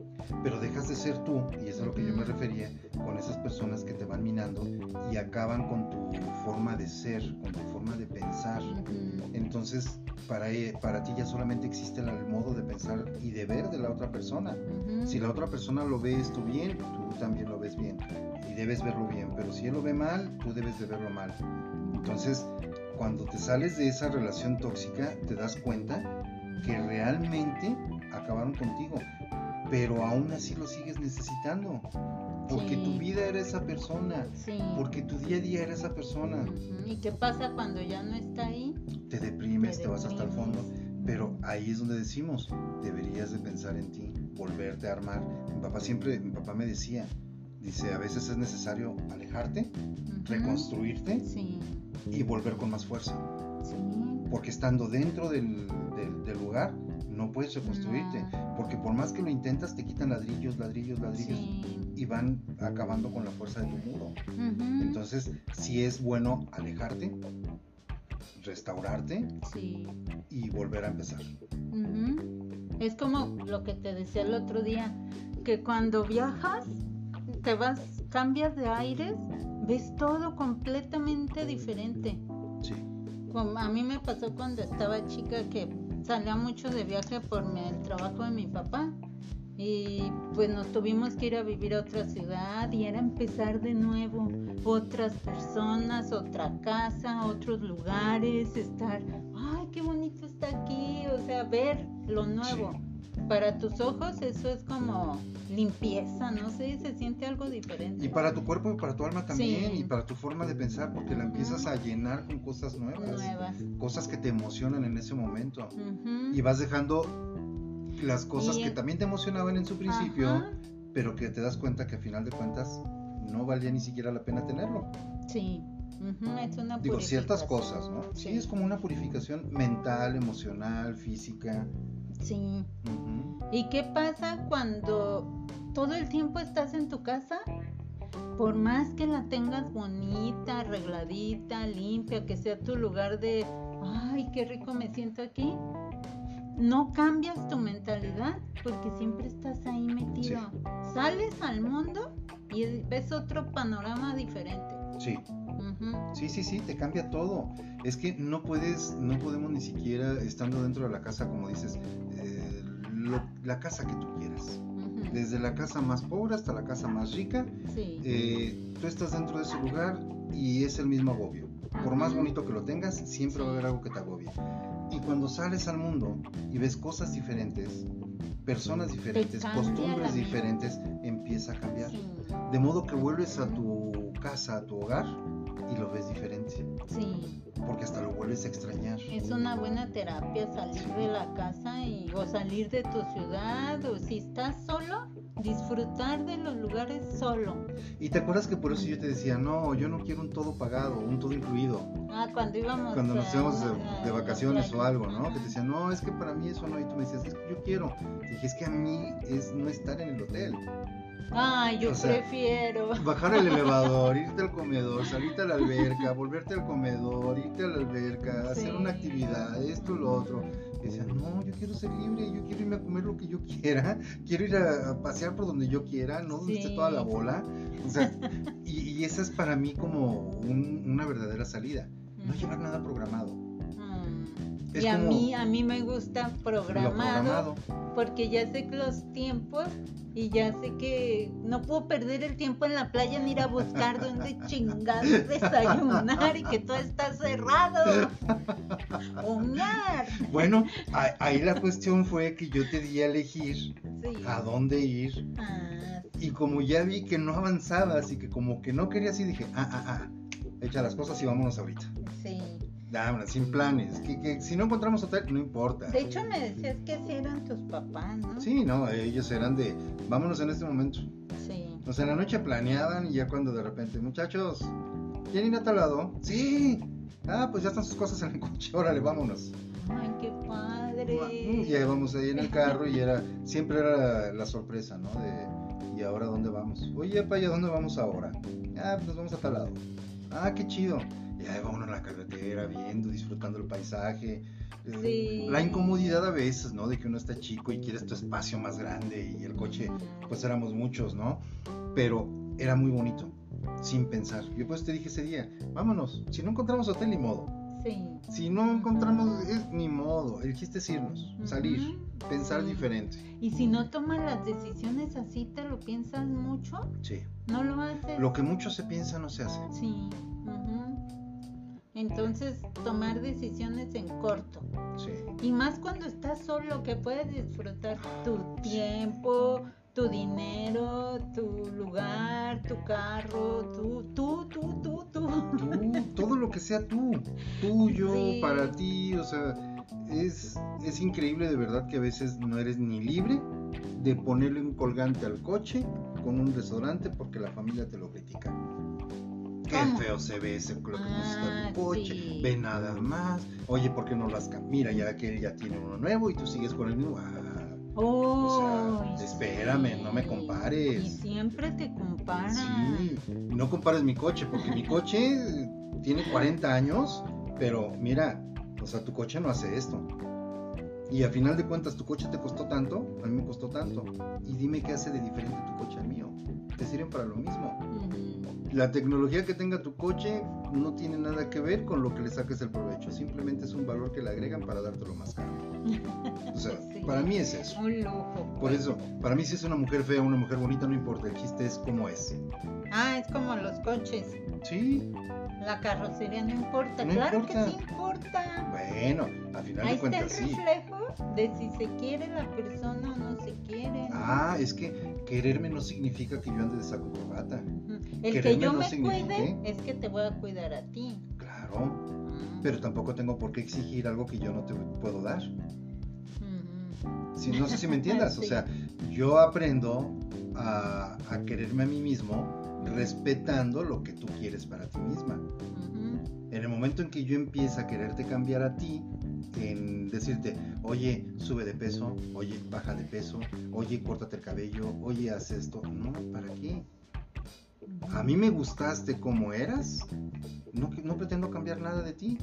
pero dejas de ser tú, y eso es a lo que yo me refería, con esas personas que te van minando y acaban con tu forma de ser, con tu forma de pensar. Entonces, para, e, para ti ya solamente existe el modo de pensar y de ver de la otra persona. Si la otra persona lo ve esto bien, tú también lo ves bien y debes verlo bien, pero si él lo ve mal, tú debes de verlo mal. Entonces, cuando te sales de esa relación tóxica, te das cuenta que realmente acabaron contigo pero aún así lo sigues necesitando. Porque tu vida era esa persona. Porque tu día a día era esa persona. ¿Y qué pasa cuando ya no está ahí? Te deprimes, te, vas hasta el fondo. Pero ahí es donde decimos, deberías de pensar en ti, volverte a armar. Mi papá siempre, mi papá me decía, dice, a veces es necesario alejarte, reconstruirte y volver con más fuerza. Porque estando dentro del, del lugar, no puedes reconstruirte, porque por más que lo intentas te quitan ladrillos, ladrillos, ladrillos y van acabando con la fuerza de tu muro. Entonces, sí es bueno alejarte, restaurarte y volver a empezar. Es como lo que te decía el otro día, que cuando viajas, te vas, cambias de aires, ves todo completamente diferente. Sí. a mí me pasó cuando estaba chica que salía mucho de viaje por el trabajo de mi papá y pues nos tuvimos que ir a vivir a otra ciudad y era empezar de nuevo. otras personas, otra casa, otros lugares, estar, ay, qué bonito está aquí, o sea, ver lo nuevo. Para tus ojos eso es como limpieza, no sé, se siente algo diferente. Y para tu cuerpo y para tu alma también, y para tu forma de pensar, porque la empiezas a llenar con cosas nuevas, nuevas. cosas que te emocionan en ese momento. Y vas dejando las cosas que también te emocionaban en su principio, pero que te das cuenta que a final de cuentas no valía ni siquiera la pena tenerlo. Sí. es una Digo, ciertas cosas, ¿no? Sí. es como una purificación mental, emocional, física. Sí. ¿Y qué pasa cuando todo el tiempo estás en tu casa? Por más que la tengas bonita, arregladita, limpia, que sea tu lugar de, ay, qué rico me siento aquí, no cambias tu mentalidad porque siempre estás ahí metido. Sales al mundo y ves otro panorama diferente. Sí. Sí, sí, sí, te cambia todo. Es que no puedes, no podemos ni siquiera estando dentro de la casa, como dices, eh, la casa que tú quieras. Desde la casa más pobre hasta la casa más rica, eh, tú estás dentro de ese lugar y es el mismo agobio. Por más bonito que lo tengas, siempre va a haber algo que te agobie. Y cuando sales al mundo y ves cosas diferentes, personas diferentes, costumbres diferentes, empieza a cambiar. De modo que vuelves a tu casa, a tu hogar y lo ves diferente. Sí. Porque hasta lo vuelves a extrañar. Es una buena terapia salir de la casa y, o salir de tu ciudad o si estás solo, disfrutar de los lugares solo. Y te acuerdas que por eso yo te decía, no, yo no quiero un todo pagado, un todo incluido. Ah, cuando íbamos. Cuando nos íbamos de, vacaciones o algo, ¿no? Que te decía, no, es que para mí eso no. Y tú me decías, es que yo quiero. dije, es que a mí es no estar en el hotel. Ay, yo prefiero. Bajar el elevador, irte al comedor, salirte a la alberca, volverte al comedor, irte a la alberca, hacer una actividad, esto, lo otro. Y decía, no, yo quiero ser libre, yo quiero irme a comer lo que yo quiera, quiero ir a, pasear por donde yo quiera, no donde esté toda la bola. O sea, y, esa es para mí como una verdadera salida. No llevar nada programado. Y a mí, a mí me gusta programado, porque ya sé que los tiempos y ya sé que no puedo perder el tiempo en la playa ni ir a buscar dónde chingados desayunar y que todo está cerrado. Bueno, ahí la cuestión fue que yo te di a elegir a dónde ir. Ah, y como ya vi que no avanzabas y que como que no querías ir, dije, ah, ah, ah, echa las cosas y vámonos ahorita. Sí sin planes. Que, si no encontramos hotel, no importa. De hecho, me decías que si eran tus papás, ¿no? Sí, no, ellos eran de, vámonos en este momento. Sí. O sea, en la noche planeaban y ya cuando de repente, muchachos, ¿quieren ir a tal lado? Sí. Ah, pues ya están sus cosas en el coche, órale, vámonos. Ay, qué padre. Y ya vamos ahí en el carro y era, siempre era la sorpresa, ¿no? De, ¿y ahora dónde vamos? Oye, para allá, ¿dónde vamos ahora? Ah, pues vamos a tal lado. Ah, qué chido y ahí va uno en la carretera viendo, disfrutando el paisaje. Sí. La incomodidad a veces, ¿no? De que uno está chico y quieres tu espacio más grande y el coche, pues éramos muchos, ¿no? Pero era muy bonito, sin pensar. Yo pues te dije ese día, vámonos, si no encontramos hotel, ni modo. Sí. Si no encontramos, es ni modo. El chiste es irnos, salir, pensar diferente. Y si no tomas las decisiones así, ¿te lo piensas mucho? Sí. ¿No lo haces? Lo que mucho se piensa no se hace. Sí. Entonces, tomar decisiones en corto. Sí. Y más cuando estás solo, que puedes disfrutar tu tiempo, tu dinero, tu lugar, tu carro, tú, tú, tú, tú, tú. todo lo que sea tú, tuyo, para ti, o sea, es, es increíble de verdad que a veces no eres ni libre de ponerle un colgante al coche con un desodorante porque la familia te lo critica. Qué feo se ve ese que ah, tu coche. Ve nada más. Oye, ¿por qué no las Mira, ya que ya tiene uno nuevo y tú sigues con el mismo. Ah, o sea, espérame, no me compares. Y siempre te comparan. Sí, no compares mi coche, porque mi coche tiene 40 años, pero mira, o sea, tu coche no hace esto. Y a final de cuentas, tu coche te costó tanto, a mí me costó tanto. Y dime qué hace de diferente tu coche al mío. Te sirven para lo mismo la tecnología que tenga tu coche no tiene nada que ver con lo que le saques el provecho, simplemente es un valor que le agregan para dártelo más caro. O sea, Sí. para mí es eso. Un lujo. Por eso, para mí si es una mujer fea o una mujer bonita, no importa, el chiste es cómo es. Ah, es como los coches. Sí, La carrocería no importa. No claro importa. que sí importa. bueno, al final Ahí de está el cuentas sí. reflejo de si se quiere la persona o no se quiere. Ah, es que quererme no significa que yo ande de saco corbata. El que quererme yo no me significa- cuide es que te voy a cuidar a ti. Claro, pero tampoco tengo por qué exigir algo que yo no te puedo dar. Si, no sé si me entiendas, o Sí. sea, yo aprendo a, a quererme a mí mismo respetando lo que tú quieres para ti misma. En el momento en que yo empiezo a quererte cambiar a ti, en decirte, oye, sube de peso, oye, baja de peso, oye, córtate el cabello, oye, haz esto, no, ¿para qué? A mí me gustaste como eras, no, no pretendo cambiar nada de ti.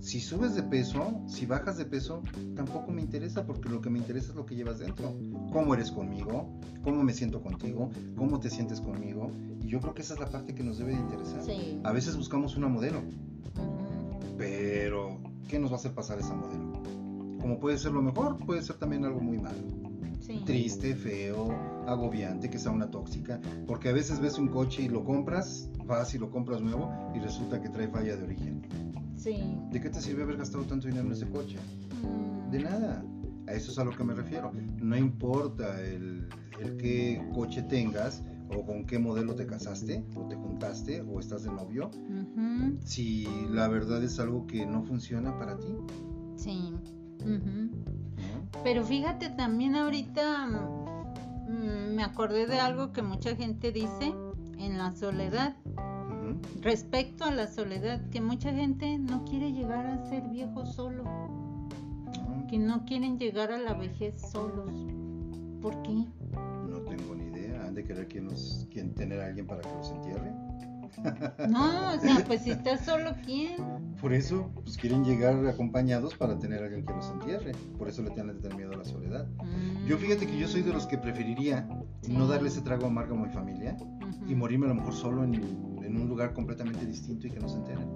Si subes de peso, si bajas de peso, tampoco me interesa porque lo que me interesa es lo que llevas dentro. Cómo eres conmigo, cómo me siento contigo, cómo te sientes conmigo. Y yo creo que esa es la parte que nos debe de interesar. Sí. A veces buscamos una modelo, pero ¿qué nos va a hacer pasar esa modelo? Como puede ser lo mejor, puede ser también algo muy malo. Sí. Triste, feo, agobiante, que sea una tóxica. Porque a veces ves un coche y lo compras, vas y lo compras nuevo y resulta que trae falla de origen. Sí. ¿De qué te sirve haber gastado tanto dinero en ese coche? Mm. De nada. A eso es a lo que me refiero. No importa el, el qué coche tengas o con qué modelo te casaste o te juntaste o estás de novio. Si la verdad es algo que no funciona para ti. Sí. ¿no? Pero fíjate también ahorita mm, me acordé de algo que mucha gente dice en la soledad. Respecto a la soledad, que mucha gente no quiere llegar a ser viejo solo, que no quieren llegar a la vejez solos. ¿Por qué? no tengo ni idea. ¿Han de querer que nos, quien tener a alguien para que los entierre? No, o sea, pues si estás solo, ¿quién? Por eso, pues quieren llegar acompañados para tener a alguien que los entierre. Por eso le tienen tener miedo a la soledad. Mm, Yo fíjate que yo soy de los que preferiría Sí. no darle ese trago amargo a mi familia ujú, y morirme a lo mejor solo en, en un lugar completamente distinto y que no se enteren.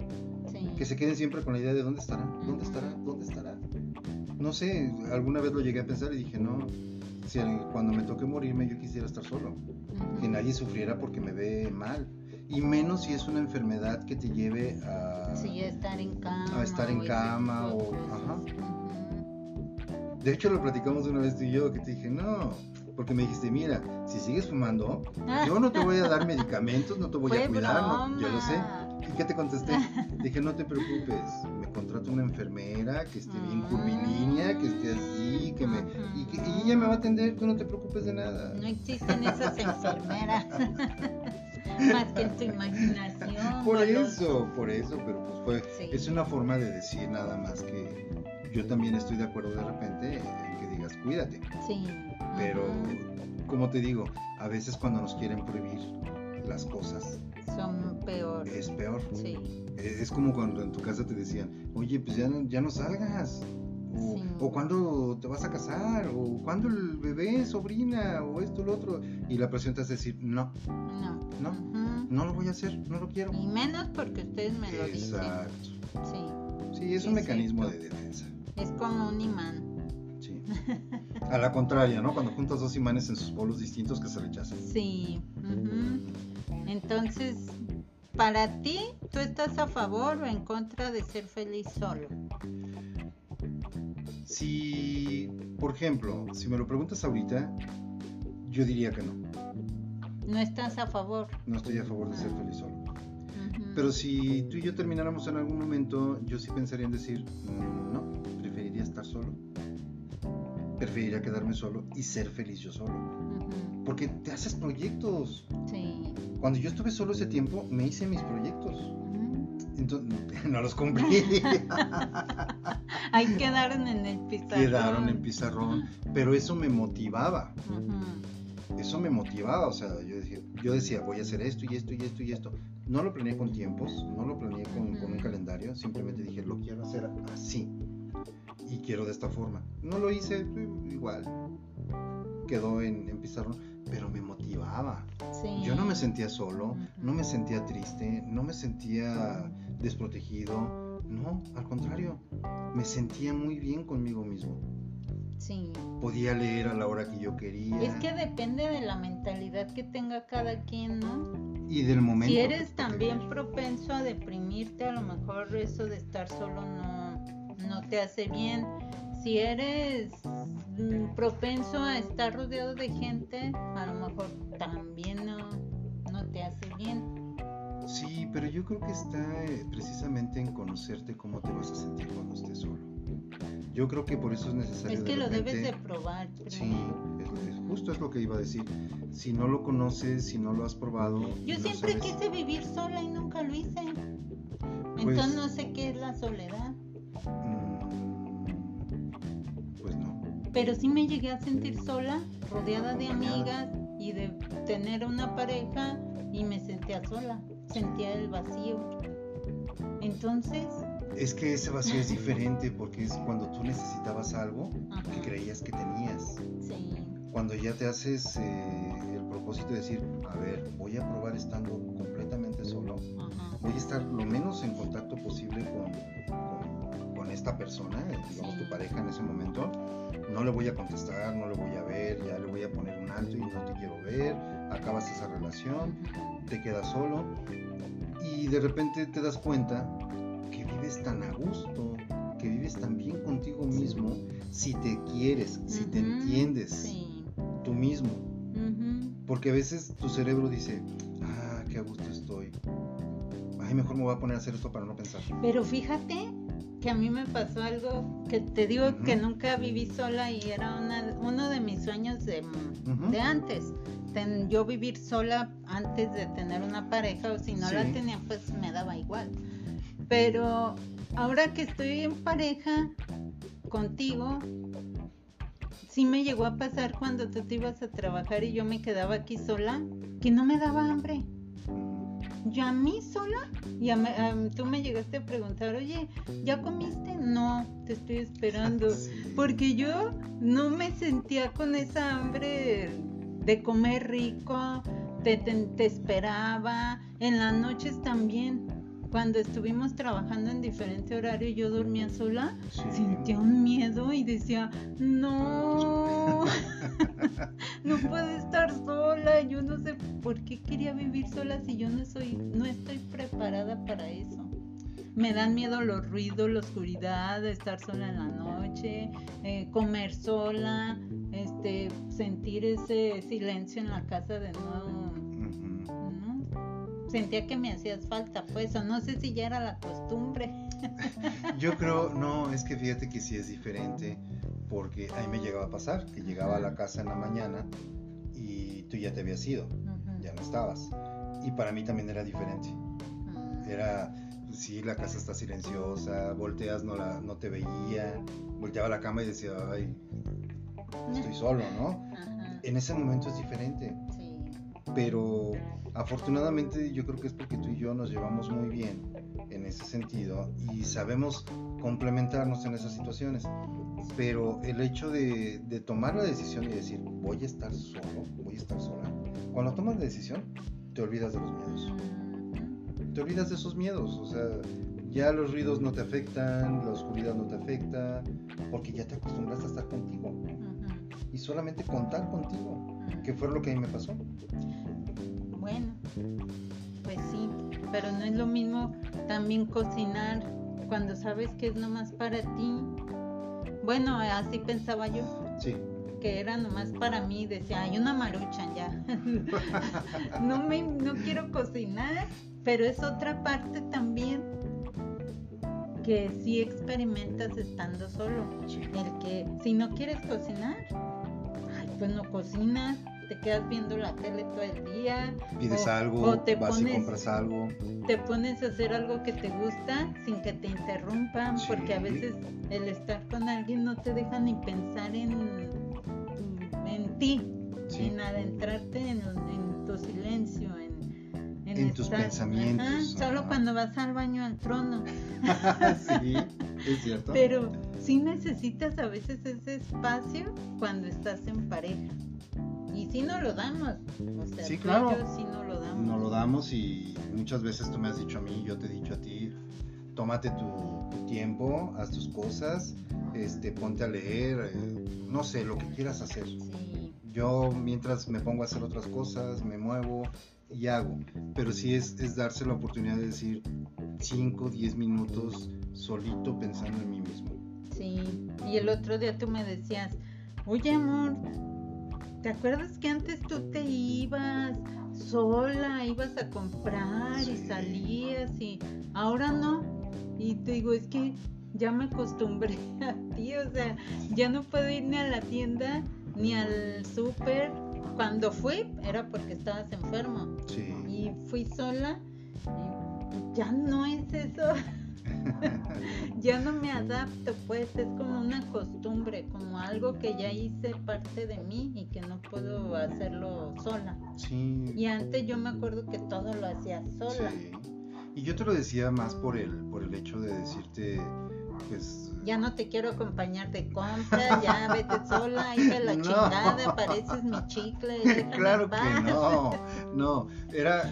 sí. Que se queden siempre con la idea de dónde estará, dónde estará, dónde estará. No sé, alguna vez lo llegué a pensar y dije, no, si cuando me toque morirme yo quisiera estar solo. Ujú. Que nadie sufriera porque me ve mal. Y menos si es una enfermedad que te lleve a... Sí, estar en cama. A estar en o cama o- ajá. De hecho lo platicamos una vez tú y yo que te dije, no, porque me dijiste, mira, si sigues fumando, yo no te voy a dar medicamentos, no te voy Fue a cuidar, no- yo lo sé. ¿Y qué te contesté? Dije, no te preocupes, me contrato una enfermera que esté bien Ah. curvilínea, que esté así, que me... Y, que, y ella me va a atender, tú no te preocupes de nada. No existen esas enfermeras. Más que en tu imaginación. Por eso, por eso, pero pues fue, Sí. es una forma de decir nada más que yo también estoy de acuerdo de repente en que digas, cuídate. Sí. Pero, como te digo, a veces cuando nos quieren prohibir las cosas, Son peores. es peor. Sí. Es es como cuando en tu casa te decían, oye, pues ya no, ya no salgas. O, Sí. o cuándo te vas a casar, o cuándo el bebé, sobrina, o esto, lo otro. Y la presión te hace decir, no, No. No. No lo voy a hacer, no lo quiero. Y menos porque ustedes me lo dicen. Exacto. Sí. Sí, es Sí, un mecanismo de defensa. Es como un imán. Sí. A la contraria, ¿no? Cuando juntas dos imanes en sus polos distintos que se rechazan. Sí. Entonces, para ti, ¿tú estás a favor o en contra de ser feliz solo? Si, por ejemplo, si me lo preguntas ahorita, yo diría que no. No estás a favor. No estoy a favor de ser feliz solo. Pero si tú y yo termináramos en algún momento, yo sí pensaría en decir, "Mm, no, preferiría estar solo. Preferiría quedarme solo y ser feliz yo solo. Porque te haces proyectos. Sí. Cuando yo estuve solo ese tiempo, me hice mis proyectos. Entonces, no los cumplí. Ahí quedaron en el pizarrón. Quedaron en pizarrón. Pero eso me motivaba. Eso me motivaba. O sea, yo decía, yo decía, voy a hacer esto y esto y esto y esto. No lo planeé con tiempos, no lo planeé con, con un calendario. Simplemente dije, lo quiero hacer así. Y quiero de esta forma. No lo hice eh, igual. Quedó en, en pizarrón. Pero me motivaba. Sí. Yo no me sentía solo, no me sentía triste, no me sentía desprotegido, no, al contrario, me sentía muy bien conmigo mismo. Sí. Podía leer a la hora que yo quería Es que depende de la mentalidad que tenga cada quien, ¿no? y del momento. Si eres también propenso a deprimirte, a lo mejor eso de estar solo no, no te hace bien. Si eres mm, propenso a estar rodeado de gente, a lo mejor también no, no te hace bien. Sí, pero yo creo que está eh, precisamente en conocerte cómo te vas a sentir cuando estés solo. Yo creo que por eso es necesario. Es de que lo debes de probar. Sí, primero. es- es- justo es lo que iba a decir. Si no lo conoces, si no lo has probado. Yo no siempre sabes- quise vivir sola y nunca lo hice. Pues- Entonces no sé qué es la soledad. Pero sí me llegué a sentir sola, rodeada de amigas y de tener una pareja y me sentía sola, sentía el vacío. Entonces, Es que ese vacío es diferente porque es cuando tú necesitabas algo ajá, que creías que tenías. sí, Cuando ya te haces eh, el propósito de decir, a ver, voy a probar estando completamente solo. ajá, Voy a estar lo menos en contacto posible con, con- esta persona, digamos tu pareja en ese momento. No le voy a contestar, no le voy a ver, ya le voy a poner un alto y no te quiero ver. Acabas esa relación, te quedas solo y de repente te das cuenta que vives tan a gusto, que vives tan bien contigo mismo, si te quieres, si te entiendes Sí. tú mismo. Porque a veces tu cerebro dice, ah, qué a gusto estoy. Ay, mejor me voy a poner a hacer esto para no pensar. Pero fíjate que a mí me pasó algo que te digo que nunca viví sola y era una- uno de mis sueños de, de antes. Ten- yo vivir sola antes de tener una pareja o si no la tenía pues me daba igual. Pero ahora que estoy en pareja contigo, sí me llegó a pasar cuando tú te ibas a trabajar y yo me quedaba aquí sola, que no me daba hambre. Yo a mí sola, y a a- tú me llegaste a preguntar, oye, ¿ya comiste? No, te estoy esperando. Porque yo no me sentía con esa hambre de comer rico, te, te- te esperaba, en las noches también. Cuando estuvimos trabajando en diferente horario, yo dormía sola, Sí. sentía un miedo y decía, no, no puedo estar sola, yo no sé por qué quería vivir sola si yo no soy, no estoy preparada para eso. Me dan miedo los ruidos, la oscuridad, estar sola en la noche, eh, comer sola, este, sentir ese silencio en la casa de nuevo. Sentía que me hacías falta, pues, o no sé si ya era la costumbre. Yo creo, no, es que fíjate que sí es diferente, porque a mí me llegaba a pasar, que llegaba a la casa en la mañana y tú ya te habías ido, ya no estabas. Y para mí también era diferente. Mm. Era, sí, la casa está silenciosa, volteas, no, la, no te veía, volteaba a la cama y decía, ay, estoy solo, ¿no? Ajá, En ese momento es diferente, sí. pero afortunadamente yo creo que es porque tú y yo nos llevamos muy bien en ese sentido y sabemos complementarnos en esas situaciones. Pero el hecho de, de tomar la decisión y decir, voy a estar solo, voy a estar sola, cuando tomas la decisión, te olvidas de los miedos. Te olvidas de esos miedos, o sea, ya los ruidos no te afectan, la oscuridad no te afecta, porque ya te acostumbras a estar contigo y solamente contar contigo, que fue lo que a mí me pasó. Bueno, pues sí, pero no es lo mismo también cocinar cuando sabes que es nomás para ti. Bueno, así pensaba yo, Sí, que era nomás para mí. Decía, hay una maruchan ya. no, me, no quiero cocinar, pero es otra parte también que sí experimentas estando solo. El que si no quieres cocinar, ay, pues no cocinas, te quedas viendo la tele todo el día, Pides O- algo, o te vas y pones- compras algo. te pones a hacer algo que te gusta sin que te interrumpan, Sí. porque a veces el estar con alguien no te deja ni pensar en, en ti, Sí. en adentrarte en, en tu silencio, en, En tus pensamientos, Ajá, solo cuando vas al baño al trono. sí, es cierto. Pero sí necesitas a veces ese espacio cuando estás en pareja. Sí no lo damos. O sea, Sí, claro. yo sí no lo damos. No lo damos y muchas veces tú me has dicho a mí, yo te he dicho a ti, tómate tu, tu tiempo, haz tus cosas, este, ponte a leer, eh, no sé, lo que quieras hacer. Sí, Yo mientras me pongo a hacer otras cosas, me muevo y hago. Pero sí es, es darse la oportunidad de decir 5, 10 minutos solito pensando en mí mismo. sí. Y el otro día tú me decías, oye amor, ¿te acuerdas que antes tú te ibas sola, ibas a comprar y salías y ahora no? Y te digo, es que ya me acostumbré a ti, o sea, ya no puedo ir ni a la tienda ni al súper. Cuando fui era porque estabas enfermo Sí. y fui sola y ya no es eso. ya no me adapto, pues es como una costumbre, como algo que ya hice parte de mí y que no puedo hacerlo sola. Sí. Y antes yo me acuerdo que todo lo hacía sola. Sí. Y yo te lo decía más por el, por el hecho de decirte, pues... Ya no te quiero acompañar de compras, ya vete sola, hija de la No. chingada, pareces mi chicle. Claro que paz. no, no, era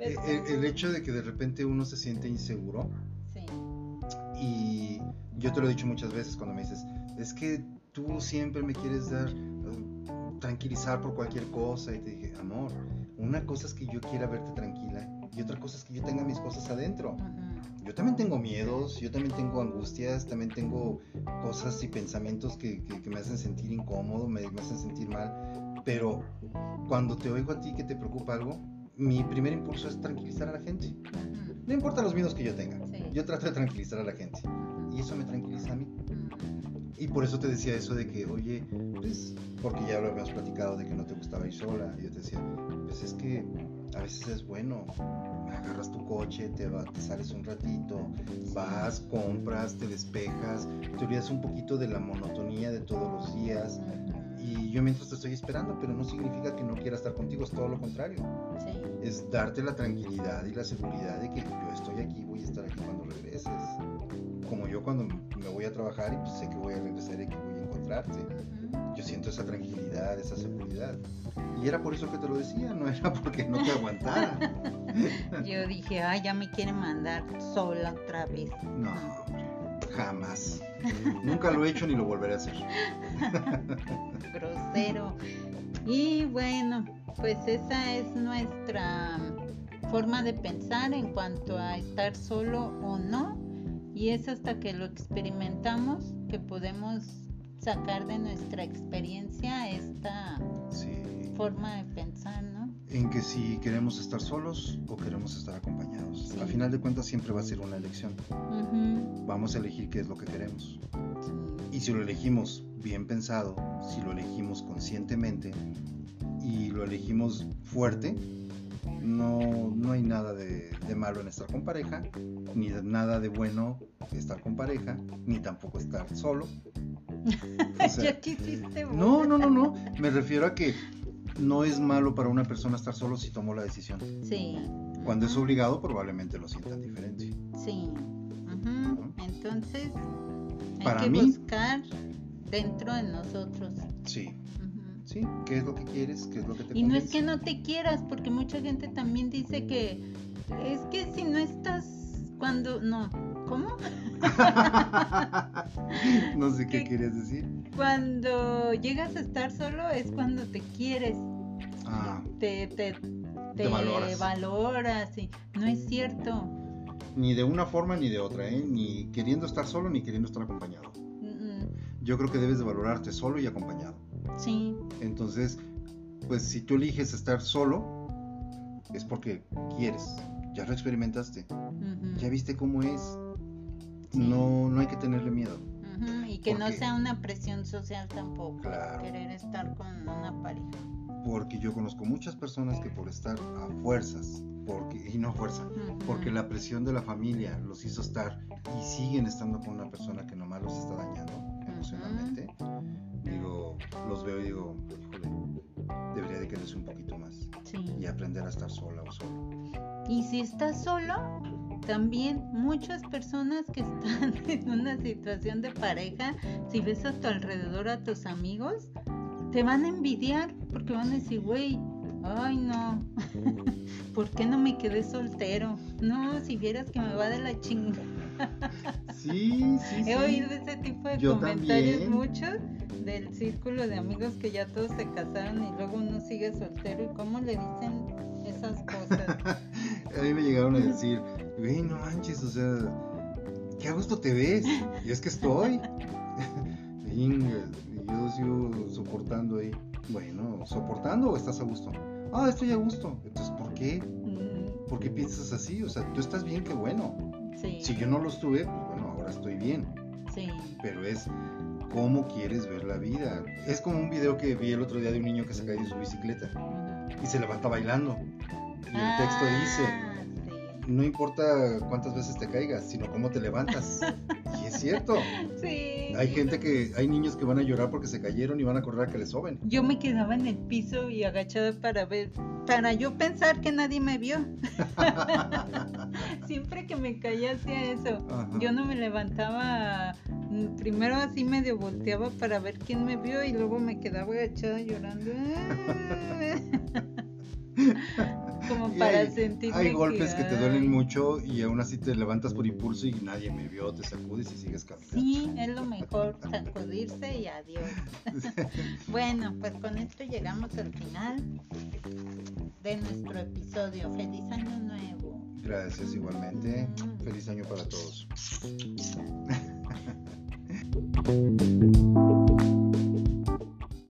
el, el hecho de que de repente uno se siente inseguro y yo te lo he dicho muchas veces cuando me dices, es que tú siempre me quieres dar, eh, tranquilizar por cualquier cosa y te dije, amor, una cosa es que yo quiera verte tranquila y otra cosa es que yo tenga mis cosas adentro. Yo también tengo miedos, yo también tengo angustias, también tengo cosas y pensamientos que, que- que me hacen sentir incómodo, me, me hacen sentir mal, pero cuando te oigo a ti que te preocupa algo, mi primer impulso es tranquilizar a la gente. No importa los miedos que yo tenga, Sí. yo trato de tranquilizar a la gente y eso me tranquiliza a mí. Y por eso te decía eso de que, oye, pues, porque ya lo habíamos platicado de que no te gustaba ir sola. Y yo te decía, pues es que a veces es bueno. Agarras tu coche, te, va- te sales un ratito, vas, compras, te despejas, te olvidas un poquito de la monotonía de todos los días. Y yo mientras te estoy esperando, pero no significa que no quiera estar contigo, es todo lo contrario. Sí, Es darte la tranquilidad y la seguridad de que yo estoy aquí, voy a estar aquí cuando regreses. Como yo cuando me voy a trabajar y pues sé que voy a regresar y que voy a encontrarte. Yo siento esa tranquilidad, esa seguridad. Y era por eso que te lo decía, no era porque no te aguantara. Yo dije, ay, ya me quiere mandar sola otra vez. No, jamás. Nunca lo he hecho ni lo volveré a hacer. grosero. Y bueno, pues esa es nuestra forma de pensar en cuanto a estar solo o no. Y es hasta que lo experimentamos que podemos sacar de nuestra experiencia esta Sí. forma de pensar, ¿no? En que si queremos estar solos o queremos estar acompañados. Sí. A final de cuentas siempre va a ser una elección. Vamos a elegir qué es lo que queremos. Y si lo elegimos bien pensado, si lo elegimos conscientemente y lo elegimos fuerte, no, no hay nada de, de malo en estar con pareja, ni nada de bueno estar con pareja, ni tampoco estar solo. O sea, ya te hiciste no, no, no, no. Me refiero a que no es malo para una persona estar solo si tomó la decisión. Sí. Cuando es obligado, probablemente lo sientan diferente. Sí. Entonces, hay Para que mí- buscar dentro de nosotros. Sí, sí. ¿Qué es lo que quieres? ¿Qué es lo que te Y no es que no te quieras, porque mucha gente también dice que es que si no estás cuando no, ¿cómo? no sé qué ¿Qué? quieres decir. Cuando llegas a estar solo es cuando te quieres, Ah, te te, Te valoras. valoras y no es cierto. ni de una forma ni de otra, ¿eh? Ni queriendo estar solo ni queriendo estar acompañado. Mm, Yo creo que debes de valorarte solo y acompañado. Sí, Entonces, pues si tú eliges estar solo, es porque quieres. Ya lo experimentaste. Ya viste cómo es. Sí. No, no hay que tenerle miedo. y que no sea una presión social tampoco, Claro. querer estar con una pareja. Porque yo conozco muchas personas que por estar a fuerzas, porque, y no a fuerza, porque la presión de la familia los hizo estar y siguen estando con una persona que nomás los está dañando emocionalmente. Digo, los veo y digo, híjole, debería de quererse un poquito más Sí. y aprender a estar sola o solo. Y si estás solo, también muchas personas que están en una situación de pareja, si ves a tu alrededor a tus amigos, te van a envidiar porque van a decir, güey, ay no, ¿por qué no me quedé soltero? No, si vieras que me va de la chingada. Sí, sí, He oído ese tipo de comentarios muchos del círculo de amigos que ya todos se casaron y luego uno sigue soltero y cómo le dicen esas cosas. A mí me llegaron a decir, güey, no manches, o sea, qué a gusto te ves. Y es que estoy. y yo sigo soportando ahí. Bueno, ¿soportando o estás a gusto? Ah, estoy a gusto. Entonces, ¿por qué? Mm. ¿Por qué piensas así? O sea, tú estás bien, qué bueno. Si yo no lo estuve, pues bueno, ahora estoy bien. Sí. Pero es cómo quieres ver la vida. Es como un video que vi el otro día de un niño que se cae de su bicicleta y se levanta bailando. Y el texto dice, ah, no importa cuántas veces te caigas, sino cómo te levantas. y es cierto. Sí. Hay gente que, hay niños que van a llorar porque se cayeron y van a correr a que les soben. Yo me quedaba en el piso y agachada para ver, para yo pensar que nadie me vio. Siempre que me caía hacía eso. Yo no me levantaba, mm, primero así medio volteaba para ver quién me vio y luego me quedaba agachada llorando. Como para hay, sentir. Hay golpes que, te duelen mucho y aún así te levantas por impulso y nadie me vio, te sacudes y sigues caminando. Sí, es lo mejor, sacudirse y adiós. bueno, pues con esto llegamos al final de nuestro episodio. Feliz año nuevo. Gracias igualmente. Mm. Feliz año para todos.